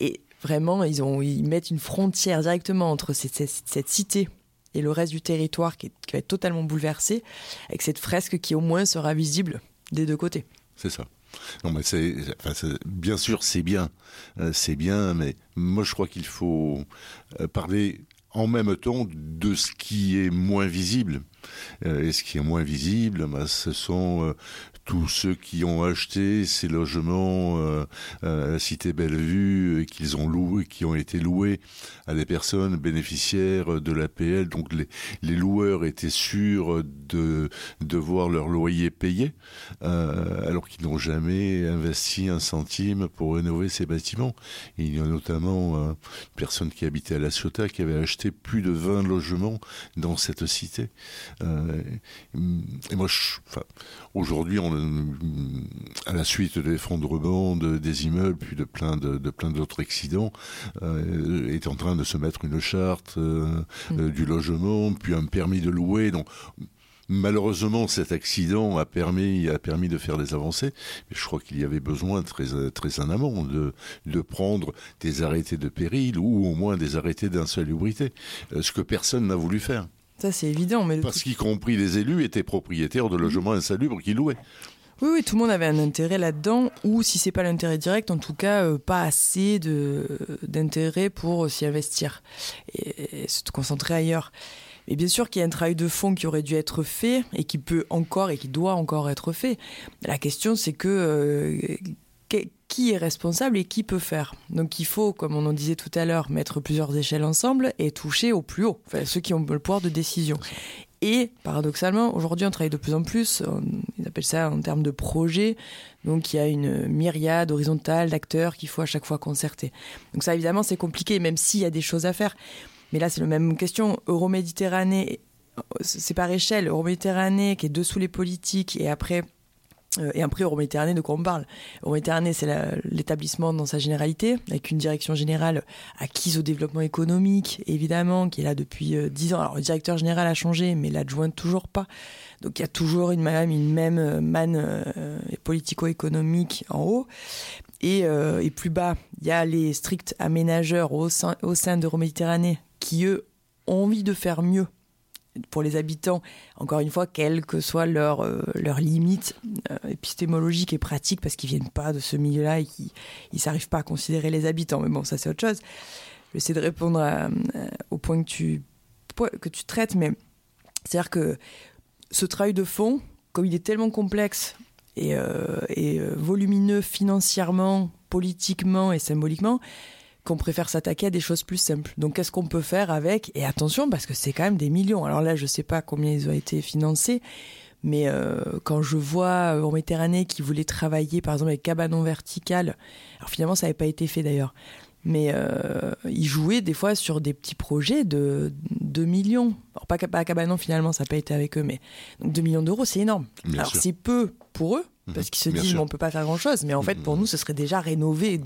Speaker 2: Et vraiment, ils, ont, ils mettent une frontière directement entre cette, cité et le reste du territoire qui, va être totalement bouleversé, avec cette fresque qui au moins sera visible des deux côtés.
Speaker 1: C'est ça. Non, mais c'est, bien sûr, c'est bien, c'est bien, mais moi je crois qu'il faut parler en même temps de ce qui est moins visible. Euh, et ce qui est moins visible, bah, ce sont euh, tous ceux qui ont acheté ces logements euh, à la cité Bellevue qu'ils ont loué, qui ont été loués à des personnes bénéficiaires de l'APL. Donc les, loueurs étaient sûrs de, voir leur loyer payé, euh, alors qu'ils n'ont jamais investi un centime pour rénover ces bâtiments. Il y a notamment euh, une personne qui habitait à La Ciotat qui avait acheté plus de 20 logements dans cette cité. Euh, et moi, aujourd'hui, à la suite de l'effondrement de, des immeubles, puis de plein de, de plein d'autres accidents, euh, est en train de se mettre une charte euh, mmh. euh, du logement, puis un permis de louer. Donc Malheureusement, cet accident a permis, a permis de faire des avancées, mais je crois qu'il y avait besoin très, très en amont de, de prendre des arrêtés de péril ou au moins des arrêtés d'insalubrité, euh, ce que personne n'a voulu faire.
Speaker 2: Ça, c'est évident. Mais
Speaker 1: Parce qu'y compris les élus étaient propriétaires de logements insalubres qui louaient.
Speaker 2: Oui, oui, tout le monde avait un intérêt là-dedans, ou si c'est pas l'intérêt direct, en tout cas euh, pas assez de d'intérêt pour s'y investir et, et, se concentrer ailleurs. Mais bien sûr qu'il y a un travail de fond qui aurait dû être fait et qui peut encore et qui doit encore être fait. La question, c'est que, euh, qui est responsable et qui peut faire? Donc il faut, comme on en disait tout à l'heure, mettre plusieurs échelles ensemble et toucher au plus haut, ceux qui ont le pouvoir de décision. Et paradoxalement, aujourd'hui, on travaille de plus en plus, ils appellent ça en termes de projet, donc il y a une myriade horizontale d'acteurs qu'il faut à chaque fois concerter. Donc ça, évidemment, c'est compliqué, même s'il y a des choses à faire. Mais là, c'est la même question. Euroméditerranée, c'est par échelle. Euroméditerranée qui est dessous les politiques et après. Euh, et après, Euroméditerranée, de quoi on parle? Euroméditerranée, c'est l'établissement dans sa généralité, avec une direction générale acquise au développement économique, évidemment, qui est là depuis euh, dix ans. Alors, le directeur général a changé, mais l'adjoint toujours pas. Donc, il y a toujours une, même, une euh, manne politico-économique en haut. Et, et, plus bas, il y a les stricts aménageurs au sein, au sein d'Euroméditerranée qui, eux, ont envie de faire mieux pour les habitants, encore une fois, quelles que soient leurs leurs limites épistémologiques et pratiques, parce qu'ils viennent pas de ce milieu-là et qu'ils ne s'arrivent pas à considérer les habitants. Mais bon, ça c'est autre chose. J'essaie de répondre au point que tu, que tu traites, mais c'est-à-dire que ce travail de fond, comme il est tellement complexe et, euh, et euh, volumineux financièrement, politiquement et symboliquement, qu'on préfère s'attaquer à des choses plus simples. Donc qu'est-ce qu'on peut faire avec? Et attention, parce que c'est quand même des millions. Alors là, je ne sais pas combien ils ont été financés, mais euh, quand je vois en Méditerranée qui voulait travailler, par exemple, avec Cabanon Vertical, alors finalement, ça n'avait pas été fait d'ailleurs, mais euh, ils jouaient des fois sur des petits projets de 2 millions. Alors pas, pas à Cabanon finalement, ça n'a pas été avec eux, mais donc 2 millions d'euros, c'est énorme. Alors c'est peu pour eux. Parce qu'ils se disent on peut pas faire grand chose, mais en fait pour mhm. nous ce serait déjà rénover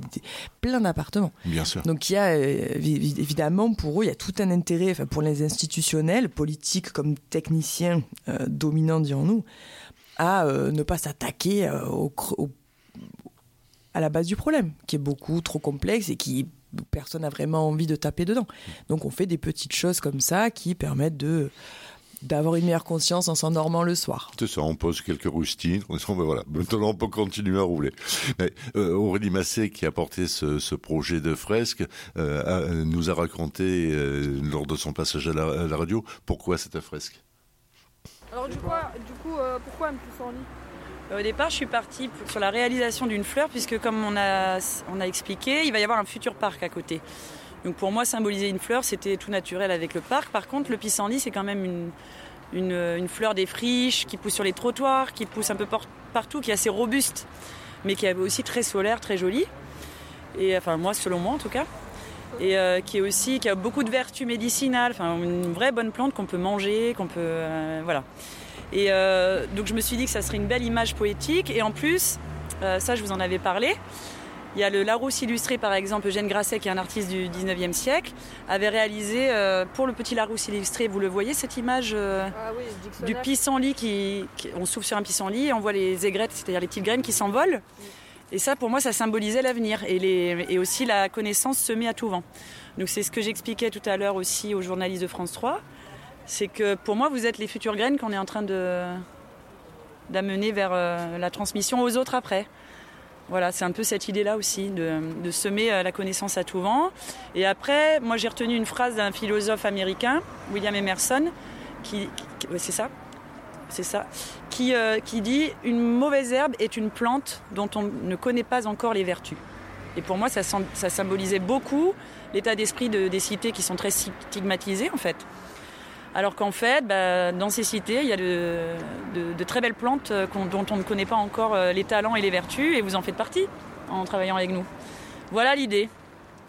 Speaker 2: plein d'appartements.
Speaker 1: Bien sûr.
Speaker 2: Donc il y a euh, évidemment pour eux il y a tout un intérêt, enfin pour les institutionnels, politiques comme techniciens euh, dominants dirons-nous, à ne pas s'attaquer au, au à la base du problème, qui est beaucoup trop complexe et qui personne n'a vraiment envie de taper dedans. Donc on fait des petites choses comme ça qui permettent de d'avoir une meilleure conscience en s'endormant le soir.
Speaker 1: C'est ça, on pose quelques rustines, on ben voilà, maintenant on peut continuer à rouler. Euh, Aurélie Massé, qui a porté ce, projet de fresque, euh, nous a raconté euh, lors de son passage à la, radio pourquoi cette fresque.
Speaker 5: Alors du coup, du coup pourquoi un en lit?
Speaker 6: Au départ, je suis partie sur la réalisation d'une fleur, puisque comme on a, on a expliqué, il va y avoir un futur parc à côté. Donc pour moi, symboliser une fleur, c'était tout naturel avec le parc. Par contre, le pissenlit, c'est quand même une, une, fleur des friches qui pousse sur les trottoirs, qui pousse un peu partout, qui est assez robuste, mais qui est aussi très solaire, très jolie. Et enfin, moi, selon moi en tout cas. Et euh, qui est aussi qui a beaucoup de vertus médicinales, enfin une vraie bonne plante qu'on peut manger, qu'on peut euh, voilà. Et euh, donc je me suis dit que ça serait une belle image poétique. Et en plus, euh, ça je vous en avais parlé, il y a le Larousse illustré par exemple, Eugène Grasset qui est un artiste du 19e siècle, avait réalisé euh, pour le petit Larousse illustré, vous le voyez cette image ah du pissenlit qui, qui, on souffle sur un pissenlit et on voit les aigrettes, c'est-à-dire les petites graines qui s'envolent. Et ça pour moi ça symbolisait l'avenir et, et aussi la connaissance semée à tout vent. Donc c'est ce que j'expliquais tout à l'heure aussi aux journalistes de France 3 c'est que pour moi, vous êtes les futures graines qu'on est en train d'amener vers euh, la transmission aux autres après. Voilà, c'est un peu cette idée-là aussi, de, semer euh, la connaissance à tout vent. Et après, moi j'ai retenu une phrase d'un philosophe américain, William Emerson, qui, c'est ça, c'est ça, qui, euh, qui dit une mauvaise herbe est une plante dont on ne connaît pas encore les vertus. Et pour moi, ça, ça symbolisait beaucoup l'état d'esprit de, des cités qui sont très stigmatisées en fait. Alors qu'en fait, bah, dans ces cités, il y a de, très belles plantes euh, dont on ne connaît pas encore euh, les talents et les vertus, et vous en faites partie en travaillant avec nous. Voilà l'idée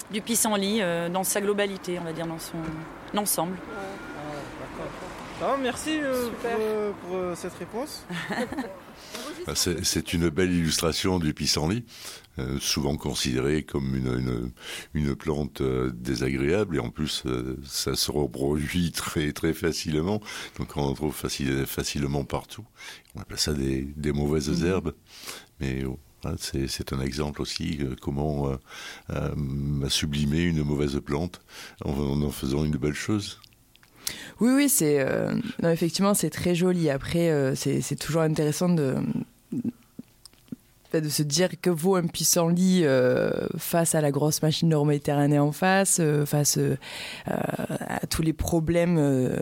Speaker 6: du pissenlit euh, dans sa globalité, on va dire, dans son ensemble.
Speaker 5: Ah, merci pour, cette réponse. <laughs>
Speaker 1: Ah, c'est une belle illustration du pissenlit. Euh, souvent considéré comme une, une, plante euh, désagréable et en plus euh, ça se reproduit très très facilement donc on en trouve facilement partout on appelle ça des, des mauvaises mhm. herbes mais oh, c'est un exemple aussi comment sublimer une mauvaise plante en, en, faisant une belle chose.
Speaker 2: Oui, oui, c'est effectivement c'est très joli. Après, c'est toujours intéressant de de se dire que vaut un pissenlit euh, face à la grosse machine nord-méditerranée en face, euh, face euh, à tous les problèmes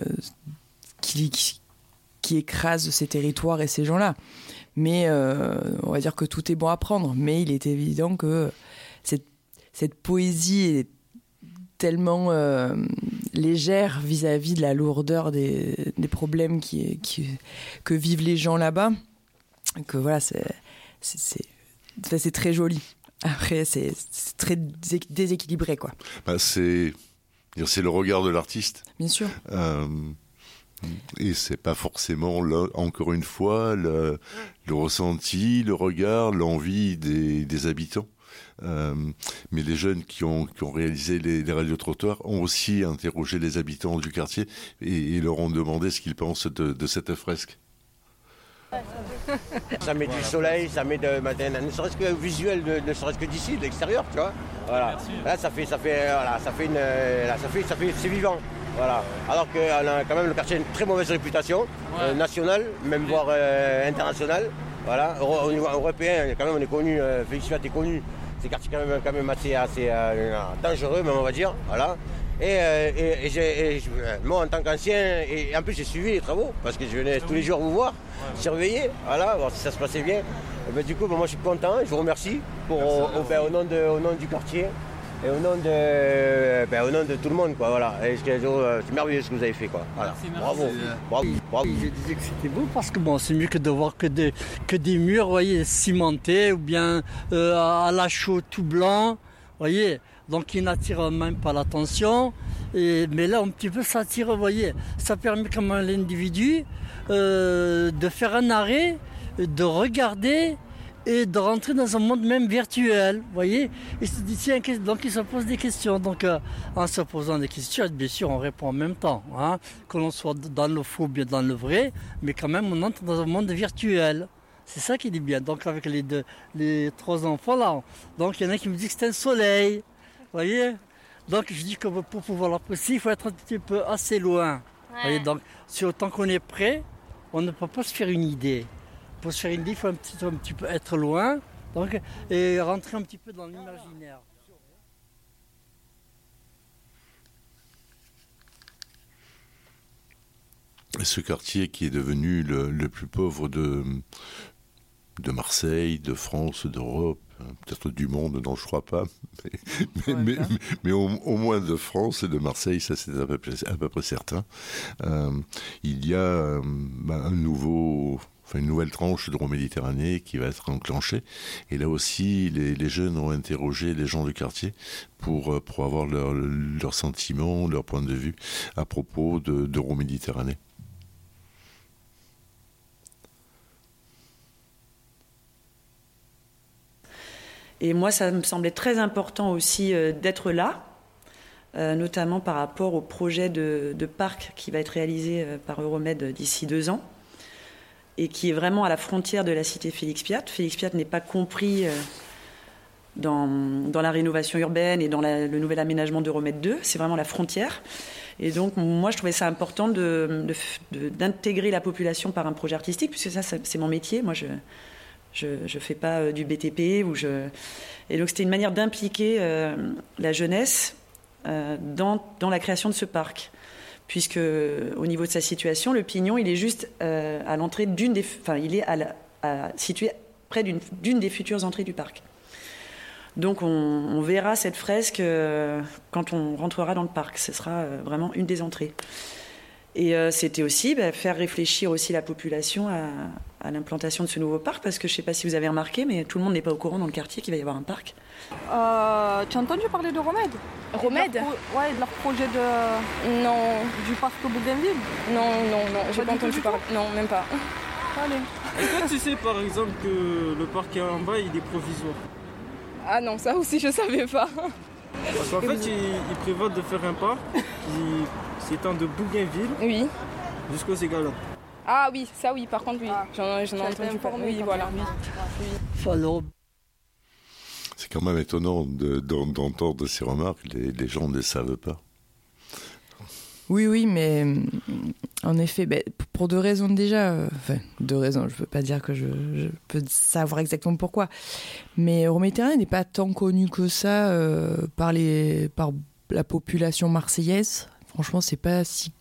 Speaker 2: qui, qui, écrasent ces territoires et ces gens-là. Mais on va dire que tout est bon à prendre. Mais il est évident que cette, cette poésie est tellement légère vis-à-vis de la lourdeur des, des problèmes qui, qui, que vivent les gens là-bas que voilà, c'est très joli. Après, c'est très déséquilibré, quoi.
Speaker 1: Bah, c'est le regard de l'artiste.
Speaker 2: Bien sûr.
Speaker 1: Euh, et c'est pas forcément, encore une fois, le, ressenti, le regard, l'envie des, habitants. Euh, mais les jeunes qui ont, qui ont réalisé les, les radiotrottoirs ont aussi interrogé les habitants du quartier et, leur ont demandé ce qu'ils pensent de, de cette fresque.
Speaker 7: Ça met du soleil, ça met de, ne serait-ce que visuel, ne serait-ce que d'ici, de l'extérieur, tu vois. Voilà. Là, ça fait, ça fait, voilà, ça fait une, là, ça fait, ça fait, c'est vivant. Voilà. Alors qu'on a quand même le quartier une très mauvaise réputation euh, nationale, même voire euh, internationale. Voilà. Au, au niveau européen, quand même, on est connu, euh, Félix est connu. C'est un quartier quand même, quand même assez, assez euh, dangereux, même on va dire. Voilà. Et, euh, et- et j'ai- et je- euh, moi, en tant qu'ancien, et, en plus j'ai suivi les travaux, parce que je venais tous les jours vous voir, surveiller, voilà, voir si ça se passait bien. Et ben, du coup, ben, moi je suis content, je vous remercie pour, au, au- ben, au nom de, au nom du quartier et au nom de, ben, au nom de tout le monde. Quoi, voilà. Je- c'est merveilleux ce que vous avez fait. Quoi. Voilà. Bravo. Bravo. Bravo.
Speaker 8: Je disais que c'était beau parce que bon, c'est mieux que de voir que des, que des murs, voyez, cimentés ou bien euh, à la chaux tout blanc, voyez. Donc ils n'attirent même pas l'attention. Et, mais là, un petit peu, ça attire, vous voyez. Ça permet comme à l'individu euh, de faire un arrêt, de regarder et de rentrer dans un monde même virtuel, vous voyez. D'ici un que- donc il se pose des questions. Donc euh, en se posant des questions, bien sûr, on répond en même temps. Hein, que l'on soit dans le faux bien dans le vrai, mais quand même on entre dans un monde virtuel. C'est ça qui est bien. Donc avec les deux, les trois enfants là, donc il y en a qui me disent que c'est un soleil, vous voyez. Donc je dis que pour pouvoir l'apprécier, il faut être un petit peu assez loin. Vous voyez, donc si autant qu'on est prêt, on ne peut pas se faire une idée. Pour se faire une idée, il faut un petit, un petit peu être loin donc, et rentrer un petit peu dans l'imaginaire.
Speaker 1: Ce quartier qui est devenu le, le plus pauvre de, de Marseille, de France, d'Europe, hein, peut-être du monde, non, je crois pas, <laughs> mais, mais, mais- mais au, au moins de France et de Marseille, ça c'est à peu près, à peu près certain. Euh, il y a euh, bah, un nouveau, enfin une nouvelle tranche d'Euroméditerranée qui va être enclenchée. Et là aussi, les, jeunes ont interrogé les gens du quartier pour, euh, pour avoir leurs leurs sentiments, leur point de vue à propos de- d'Euroméditerranée.
Speaker 4: Et moi, ça me semblait très important aussi euh, d'être là, euh, notamment par rapport au projet de, parc qui va être réalisé par Euromed d'ici deux ans, et qui est vraiment à la frontière de la cité Félix Piat. Félix Piat n'est pas compris euh, dans, la rénovation urbaine et dans le nouvel aménagement d'Euromed 2, c'est vraiment la frontière. Et donc, moi, je trouvais ça important d'intégrer la population par un projet artistique, puisque ça, c'est mon métier. Moi, je, je ne fais pas euh, du BTP. Ou je... Et donc c'était une manière d'impliquer euh, la jeunesse dans, dans la création de ce parc. Puisque au niveau de sa situation, le Pignon, il est juste euh, à l'entrée d'une des... Enfin, situé près d'une des futures entrées du parc. Donc on, on verra cette fresque euh, quand on rentrera dans le parc. Ce sera euh, vraiment une des entrées. Et euh, c'était aussi bah, faire réfléchir aussi la population à, à l'implantation de ce nouveau parc, parce que je ne sais pas si vous avez remarqué, mais tout le monde n'est pas au courant dans le quartier qu'il va y avoir un parc.
Speaker 9: Euh, tu as entendu parler de Romède?
Speaker 3: Romède?
Speaker 9: De leur pro- Ouais, de leur projet de,
Speaker 3: Non,
Speaker 9: du parc Bougainville?
Speaker 3: non, non, non, j'ai
Speaker 9: Pas
Speaker 3: pas entendu
Speaker 9: du
Speaker 3: parler. Non, même pas.
Speaker 9: Allez.
Speaker 5: Est-ce que tu sais par exemple que le parc en bas il est provisoire?
Speaker 3: Ah non, ça aussi je savais pas.
Speaker 5: Parce qu'en fait il, il prévoit de faire un parc qui s'étend de Bougainville
Speaker 3: Oui.
Speaker 5: jusqu'aux Égalades.
Speaker 3: Ah oui, ça oui, par contre oui.
Speaker 9: Ah.
Speaker 3: J'en ai entendu parler. Oui, voilà. oui.
Speaker 1: C'est quand même étonnant de- d'en- d'entendre ces remarques. Les, les gens ne le savent pas.
Speaker 2: Oui, oui, mais hum, en effet, ben, pour deux raisons déjà. euh, Enfin, deux raisons. Je ne peux pas dire que je, peux savoir exactement pourquoi. Mais Euroméditerranée n'est pas tant connu que ça euh, par, la population marseillaise. Franchement, c'est pas si.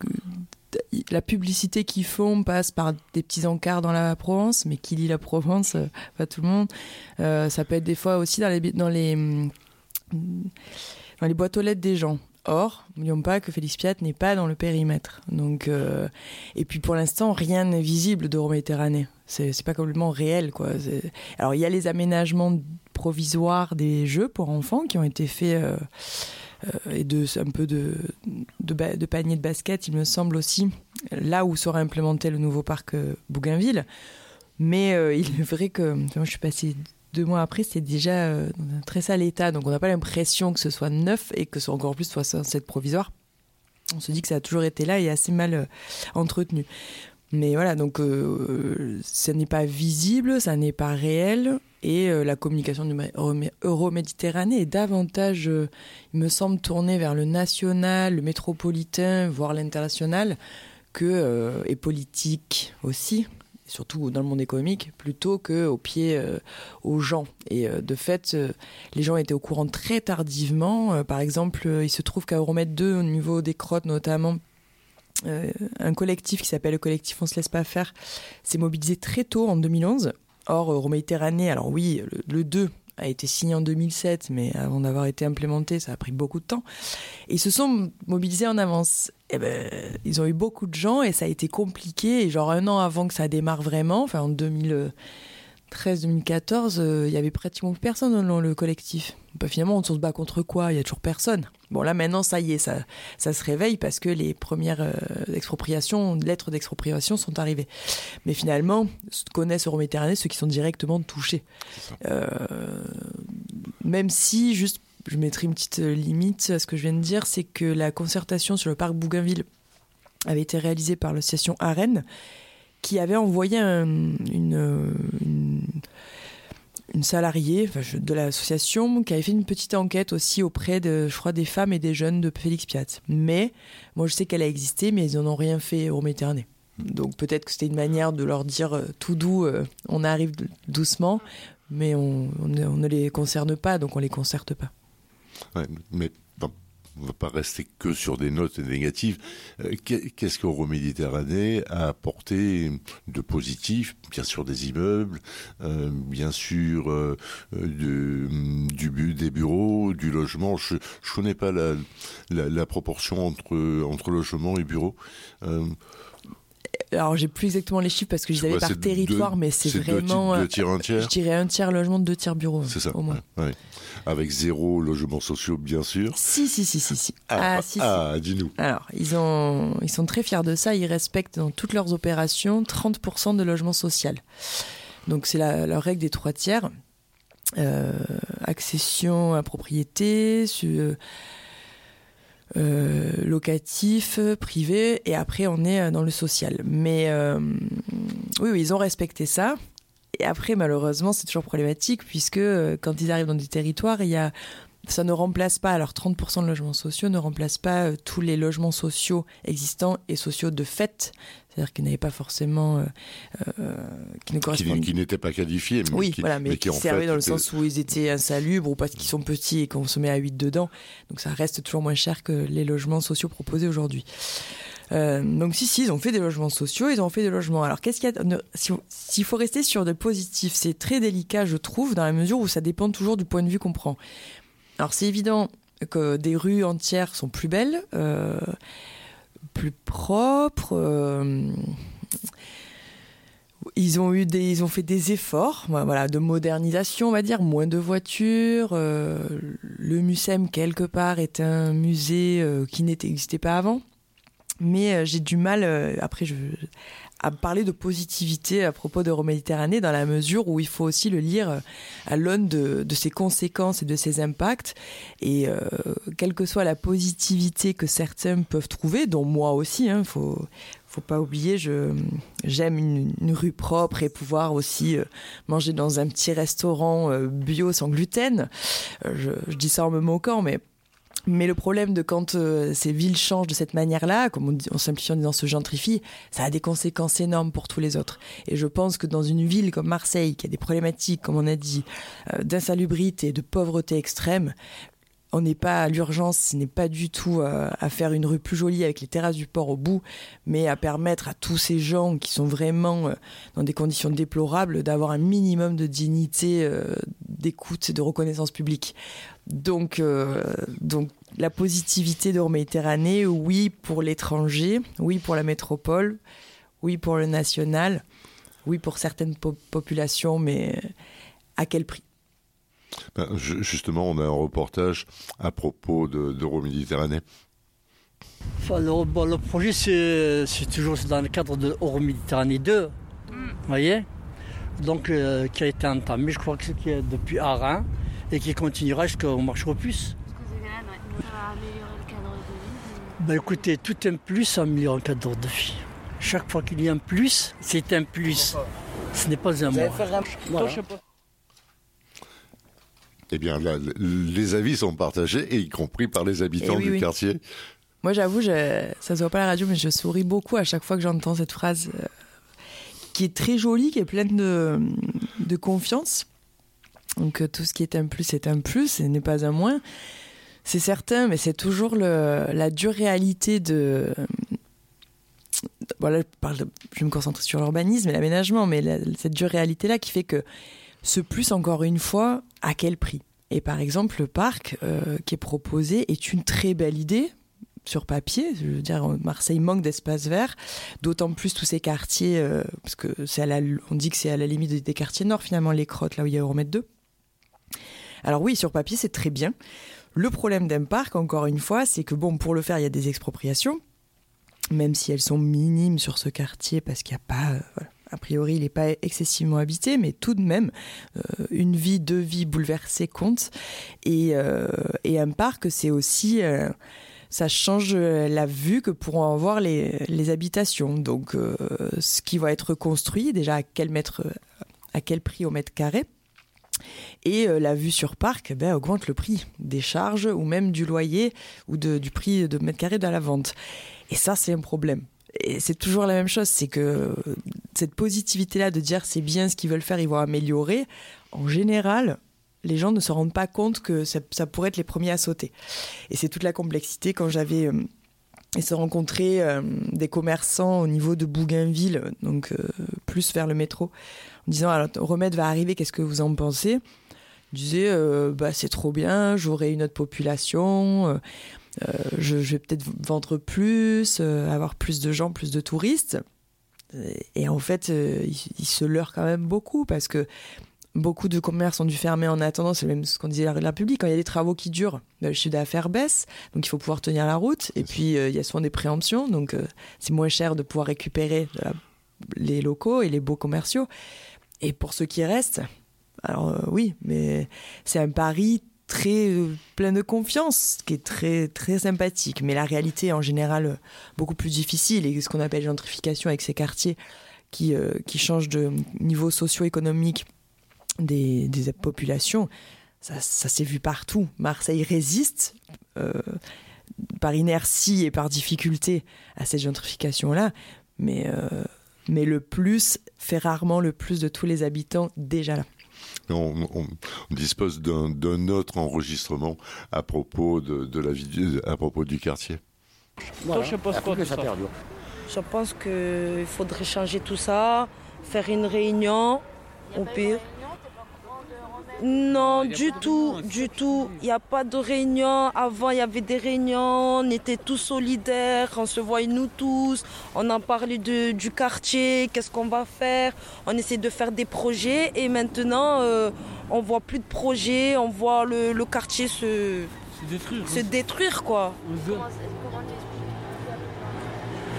Speaker 2: La publicité qu'ils font passe par des petits encarts dans la Provence, mais qui lit la Provence, euh, pas tout le monde. Ça peut être des fois aussi dans les, dans hum, dans les boîtes aux lettres des gens. Or, n'oublions pas que Félix Piat n'est pas dans le périmètre. Donc, euh, et puis pour l'instant, rien n'est visible d'Euroméditerranée. C'est c'est pas complètement réel, quoi. Alors, il y a les aménagements provisoires des jeux pour enfants qui ont été faits euh, euh, et de un peu de, de, de panier de basket, il me semble aussi, là où sera implémenté le nouveau parc Bougainville. Mais il est vrai que moi, je suis passée deux mois après, c'est déjà euh, dans un très sale état. Donc on n'a pas l'impression que ce soit neuf et que ce soit encore plus soit censé provisoire. On se dit que ça a toujours été là et assez mal euh, entretenu. Mais voilà, donc euh, ça n'est pas visible, ça n'est pas réel. Et euh, la communication du Euro-Méditerranée est davantage, il me semble, tournée vers le national, le métropolitain, voire l'international, que, et politique aussi, surtout dans le monde économique, plutôt qu'au pied aux gens. Et de fait, les gens étaient au courant très tardivement. par exemple, il se trouve qu'à Euromed 2, au niveau des crottes notamment, euh, un collectif qui s'appelle le collectif On se laisse pas faire s'est mobilisé très tôt en 2011. Or, Euro-Méditerranée, alors oui, le, 2 a été signé en 2007, mais avant d'avoir été implémenté, ça a pris beaucoup de temps. Et ils se sont mobilisés en avance. Et eh ben, ils ont eu beaucoup de gens et ça a été compliqué. Et genre un an avant que ça démarre vraiment, enfin en 2000. 2013-2014, euh, il y avait pratiquement personne dans le collectif. Bah, finalement, on se bat contre quoi? Il y a toujours personne. Bon, là maintenant, ça y est, ça, ça se réveille parce que les premières euh, expropriations, lettres d'expropriation sont arrivées. Mais finalement, connaissent Euroméditerranée ceux qui sont directement touchés. Euh, même si, juste, je mettrai une petite limite à ce que je viens de dire, c'est que la concertation sur le parc Bougainville avait été réalisée par l'association AREN qui avait envoyé une, une, salariée de l'association qui avait fait une petite enquête aussi auprès de, je crois, des femmes et des jeunes de Félix Piat. Mais moi, je sais qu'elle a existé, mais ils n'en ont rien fait au Méditerranée. Donc peut-être que c'était une manière de leur dire euh, tout doux, euh, on arrive doucement, mais on, ne les concerne pas, donc on les concerte pas.
Speaker 1: mais on ne va pas rester que sur des notes négatives. Euh, qu'est-ce qu'Euroméditerranée a apporté de positif? Bien sûr des immeubles, euh, bien sûr euh, du, des bureaux, du logement. Je ne connais pas la, proportion entre, entre logement et bureaux
Speaker 2: alors j'ai plus exactement les chiffres parce que je les avais par territoire, mais c'est vraiment.
Speaker 1: Deux, tiers, un tiers.
Speaker 2: Je dirais un tiers logement, deux tiers bureau.
Speaker 1: C'est ça. Au moins. Avec zéro logement sociaux, bien sûr.
Speaker 2: Si, si, si, si. si.
Speaker 1: Ah, ah, si, ah dis-nous.
Speaker 2: Alors, ils, ont, ils sont très fiers de ça. Ils respectent dans toutes leurs opérations 30% de logement social. Donc, c'est la, leur règle des trois tiers. Euh, accession à propriété, sur, euh, locatif, privé, et après on est dans le social. Mais euh, oui, oui, ils ont respecté ça. Et après, malheureusement, c'est toujours problématique puisque euh, quand ils arrivent dans des territoires, il y a ça ne remplace pas, alors 30% de logements sociaux ne remplace pas euh, tous les logements sociaux existants et sociaux de fait, c'est-à-dire qu'ils n'avaient pas forcément, euh,
Speaker 1: qui ne correspondent, qui, n'étaient pas qualifiés,
Speaker 2: mais oui,
Speaker 1: qui,
Speaker 2: voilà, mais, qui, servaient dans le sens où ils étaient insalubres ou parce qu'ils sont petits et qu'on se met à 8 dedans, donc ça reste toujours moins cher que les logements sociaux proposés aujourd'hui. Euh, donc si, si, ils ont fait des logements sociaux, ils ont fait des logements. Alors qu'est-ce qu'il y a S'il faut rester sur des positifs, c'est très délicat, je trouve, dans la mesure où ça dépend toujours du point de vue qu'on prend. Alors c'est évident que des rues entières sont plus belles, euh, plus propres. Euh, ils ont eu des, ils ont fait des efforts, voilà, de modernisation, on va dire, moins de voitures. le Musem quelque part est un musée qui n'existait pas avant mais euh, j'ai du mal, euh, après, je, à parler de positivité à propos d'Euroméditerranée dans la mesure où il faut aussi le lire euh, à l'aune de, ses conséquences et de ses impacts. Et quelle que soit la positivité que certains peuvent trouver, dont moi aussi, il hein, faut, faut pas oublier, je, j'aime une, rue propre et pouvoir aussi manger dans un petit restaurant bio sans gluten. je, je dis ça en me moquant, mais mais le problème de quand euh, ces villes changent de cette manière-là, comme on, dit, on simplifie en disant se gentrifie, ça a des conséquences énormes pour tous les autres. Et je pense que dans une ville comme Marseille, qui a des problématiques, comme on a dit, euh, d'insalubrité, de pauvreté extrême, on n'est pas à l'urgence, ce n'est pas du tout euh, à faire une rue plus jolie avec les terrasses du port au bout, mais à permettre à tous ces gens qui sont vraiment dans des conditions déplorables d'avoir un minimum de dignité, d'écoute et de reconnaissance publique. Donc, euh, donc la positivité de Méditerranée, oui pour l'étranger, oui pour la métropole, oui pour le national, oui pour certaines populations, mais à quel prix?
Speaker 1: Ben, Justement, on a un reportage à propos d'Euroméditerranée.
Speaker 8: Enfin, le, projet, c'est toujours dans le cadre de Euroméditerranée 2, vous voyez? Donc, euh, qui a été entamé, je crois que c'est depuis Arin et qui continuera jusqu'au marché aux puces.
Speaker 3: Ça va améliorer le cadre de vie
Speaker 8: bah écoutez, tout un plus améliore le cadre de vie. chaque fois qu'il y a un plus, c'est un plus. Ce n'est pas un moins. Voilà.
Speaker 1: Eh bien, là, les avis sont partagés, et y compris par les habitants
Speaker 2: Eh oui,
Speaker 1: du
Speaker 2: oui.
Speaker 1: quartier.
Speaker 2: Moi, j'avoue, je- ça se voit pas à la radio, mais je souris beaucoup à chaque fois que j'entends cette phrase euh, qui est très jolie, qui est pleine de, de confiance. Donc, euh, tout ce qui est un plus est un plus et n'est pas un moins. C'est certain, mais c'est toujours le- la dure réalité de. Voilà, je, je vais me concentrer sur l'urbanisme et l'aménagement, mais la- cette dure réalité-là qui fait que ce plus, encore une fois, à quel prix Et par exemple, le parc euh, qui est proposé est une très belle idée sur papier. Je veux dire, Marseille manque d'espace vert, d'autant plus tous ces quartiers, euh, parce que c'est à on dit que c'est à la limite des, des quartiers nord finalement, les crottes, là où il y a Euromètre 2. Alors oui, sur papier, c'est très bien. Le problème d'un parc, encore une fois, c'est que bon, pour le faire, il y a des expropriations, même si elles sont minimes sur ce quartier, parce qu'il n'y a pas, euh, voilà, a priori, il n'est pas excessivement habité, mais tout de même, euh, une vie, deux vies bouleversées comptent. Et, euh, et un parc, c'est aussi, euh, ça change la vue que pourront avoir les, les habitations. Donc, ce qui va être construit, déjà à quel mètre, à quel prix au mètre carré. Et la vue sur parc ben, augmente le prix des charges ou même du loyer ou de- du prix de mètre carré de la vente. Et ça, c'est un problème. Et c'est toujours la même chose, c'est que cette positivité-là de dire c'est bien ce qu'ils veulent faire, ils vont améliorer, en général, les gens ne se rendent pas compte que ça, pourrait être les premiers à sauter. Et c'est toute la complexité quand j'avais euh, et rencontrer euh, des commerçants au niveau de Bougainville, donc euh, plus vers le métro, en disant alors remède va arriver, qu'est-ce que vous en pensez? Je disais euh, bah c'est trop bien, j'aurai une autre population, je, je vais peut-être vendre plus, euh, avoir plus de gens, plus de touristes. Et en fait, euh, ils, ils se leurrent quand même beaucoup parce que beaucoup de commerces ont dû fermer en attendant. C'est même ce qu'on disait à la République. Quand il y a des travaux qui durent, ben, le chiffre d'affaires baisse. Donc il faut pouvoir tenir la route. Et puis euh, il y a souvent des préemptions. Donc euh, c'est moins cher de pouvoir récupérer les locaux et les beaux commerciaux. Et pour ceux qui restent, alors euh, oui, mais c'est un pari très euh, plein de confiance, qui est très très sympathique. Mais la réalité est en général euh, beaucoup plus difficile. Et ce qu'on appelle gentrification avec ces quartiers qui, euh, qui changent de niveau socio-économique des, des populations, ça, s'est vu partout. Marseille résiste euh, par inertie et par difficulté à cette gentrification-là, mais, mais le plus fait rarement le plus de tous les habitants déjà là.
Speaker 1: On, on- on dispose d'un d'un autre enregistrement à propos de, de la vie, du- à propos du quartier.
Speaker 8: Voilà.
Speaker 10: je pense quoi de ça Je pense qu'il faudrait changer tout ça, faire une réunion, au pire. Non, du tout, du tout. Il n'y a pas de réunion. Avant, il y avait des réunions, on était tous solidaires, on se voyait nous tous, on en parlait de, du quartier, qu'est-ce qu'on va faire? On essaie de faire des projets et maintenant, euh, on voit plus de projets, on voit le, le quartier se,
Speaker 5: C'est détruire.
Speaker 10: se détruire, quoi.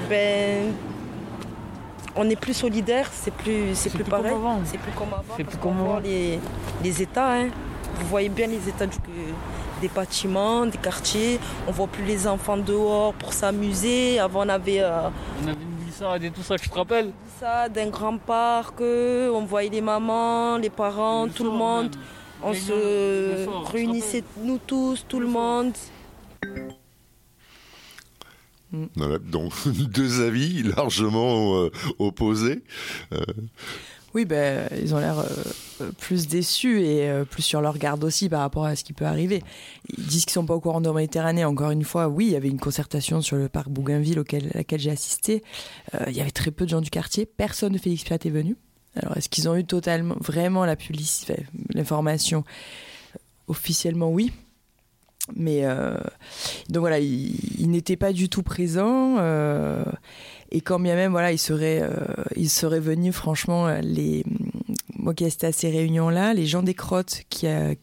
Speaker 10: Ben, on est plus solidaire, c'est plus, c'est plus pareil. C'est plus comme avant.
Speaker 5: C'est plus comme avant.
Speaker 10: les, les états. hein. Vous voyez bien les états du- des bâtiments, des quartiers. On voit plus les enfants dehors pour s'amuser. Avant, on avait euh,
Speaker 5: On avait une glissade et tout ça, je te rappelle
Speaker 10: ça d'un grand parc. euh, On voyait les mamans, les parents,
Speaker 5: Le
Speaker 10: tout le monde.
Speaker 5: même.
Speaker 10: On
Speaker 5: Les
Speaker 10: se réunissait, nous tous, tout le monde.
Speaker 1: Voilà, donc <laughs> deux avis largement euh, opposés.
Speaker 2: Oui, ben, ils ont l'air euh, euh, plus déçus et euh, plus sur leur garde aussi par rapport à ce qui peut arriver. Ils disent qu'ils sont pas au courant de la Méditerranée. Encore une fois, oui, il y avait une concertation sur le parc Bougainville auquel, à laquelle j'ai assisté. Euh, il y avait très peu de gens du quartier. Personne de Félix Piat est venu. Alors, est-ce qu'ils ont eu totalement, vraiment la publicité, l'information Officiellement, oui. Mais euh, donc voilà, ils, ils n'étaient pas du tout présents. euh, et quand bien même, voilà, ils seraient, euh, ils seraient venus, franchement, les, moi qui assistais à ces réunions-là, les gens des crottes qui, a,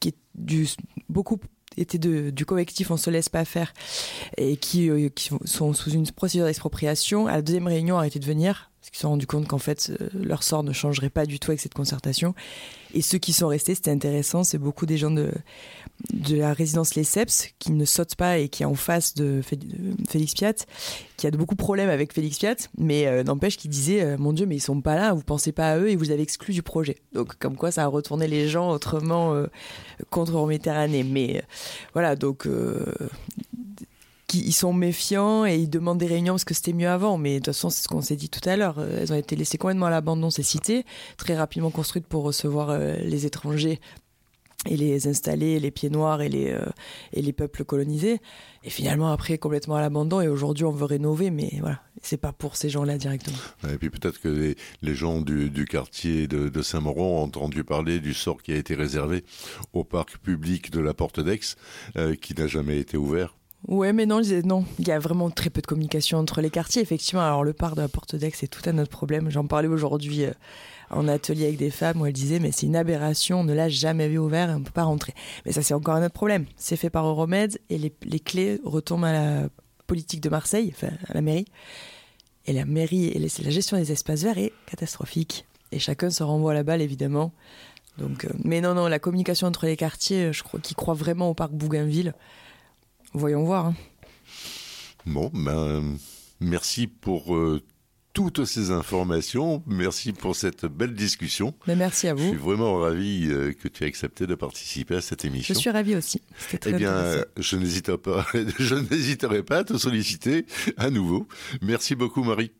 Speaker 2: qui est du, beaucoup étaient du collectif On se laisse pas faire et qui, euh, qui sont sous une procédure d'expropriation, à la deuxième réunion, arrêté de venir parce qu'ils se sont rendus compte qu'en fait, euh, leur sort ne changerait pas du tout avec cette concertation. Et ceux qui sont restés, c'était intéressant, c'est beaucoup des gens de, de la résidence Lesseps qui ne sautent pas et qui est en face de Félix Piat, qui a de beaucoup de problèmes avec Félix Piat, mais euh, n'empêche qu'il disait euh, Mon Dieu, mais ils sont pas là, vous pensez pas à eux et vous avez exclu du projet. Donc, comme quoi, ça a retourné les gens autrement contre Méditerranée. Mais voilà, donc ils sont méfiants et ils demandent des réunions parce que c'était mieux avant. Mais de toute façon, c'est ce qu'on s'est dit tout à l'heure. Euh, elles ont été laissées complètement à l'abandon, ces cités, très rapidement construites pour recevoir euh, les étrangers et les installer, les pieds noirs et les, euh, et les peuples colonisés. Et finalement, après, complètement à l'abandon. Et aujourd'hui, on veut rénover, mais voilà, c'est pas pour ces gens-là directement.
Speaker 1: Et puis peut-être que les, gens du, quartier de, Saint-Mauron ont entendu parler du sort qui a été réservé au parc public de la Porte d'Aix, qui n'a jamais été ouvert
Speaker 2: Ouais, mais non, non, il y a vraiment très peu de communication entre les quartiers. Effectivement, alors le parc de la Porte d'Aix, c'est tout un autre problème. J'en parlais aujourd'hui euh, en atelier avec des femmes où elles disaient, mais c'est une aberration, on ne l'a jamais vu ouvert et on ne peut pas rentrer. Mais ça, c'est encore un autre problème. C'est fait par Euromeds et les, les, clés retombent à la politique de Marseille, enfin à la mairie. Et la mairie et la gestion des espaces verts est catastrophique. Et chacun se renvoie la balle, évidemment. Donc, euh, mais non, non, la communication entre les quartiers, je crois qu'ils croient vraiment au parc Bougainville. Voyons voir. Hein.
Speaker 1: Bon, ben, merci pour euh, toutes ces informations. Merci pour cette belle discussion.
Speaker 2: Mais merci à vous. Je
Speaker 1: suis vraiment ravi euh, que tu aies accepté de participer à cette émission.
Speaker 2: Je suis ravi aussi.
Speaker 1: eh bien, je n'hésiterai pas, <laughs> je n'hésiterai pas à te solliciter à nouveau. Merci beaucoup, Marie.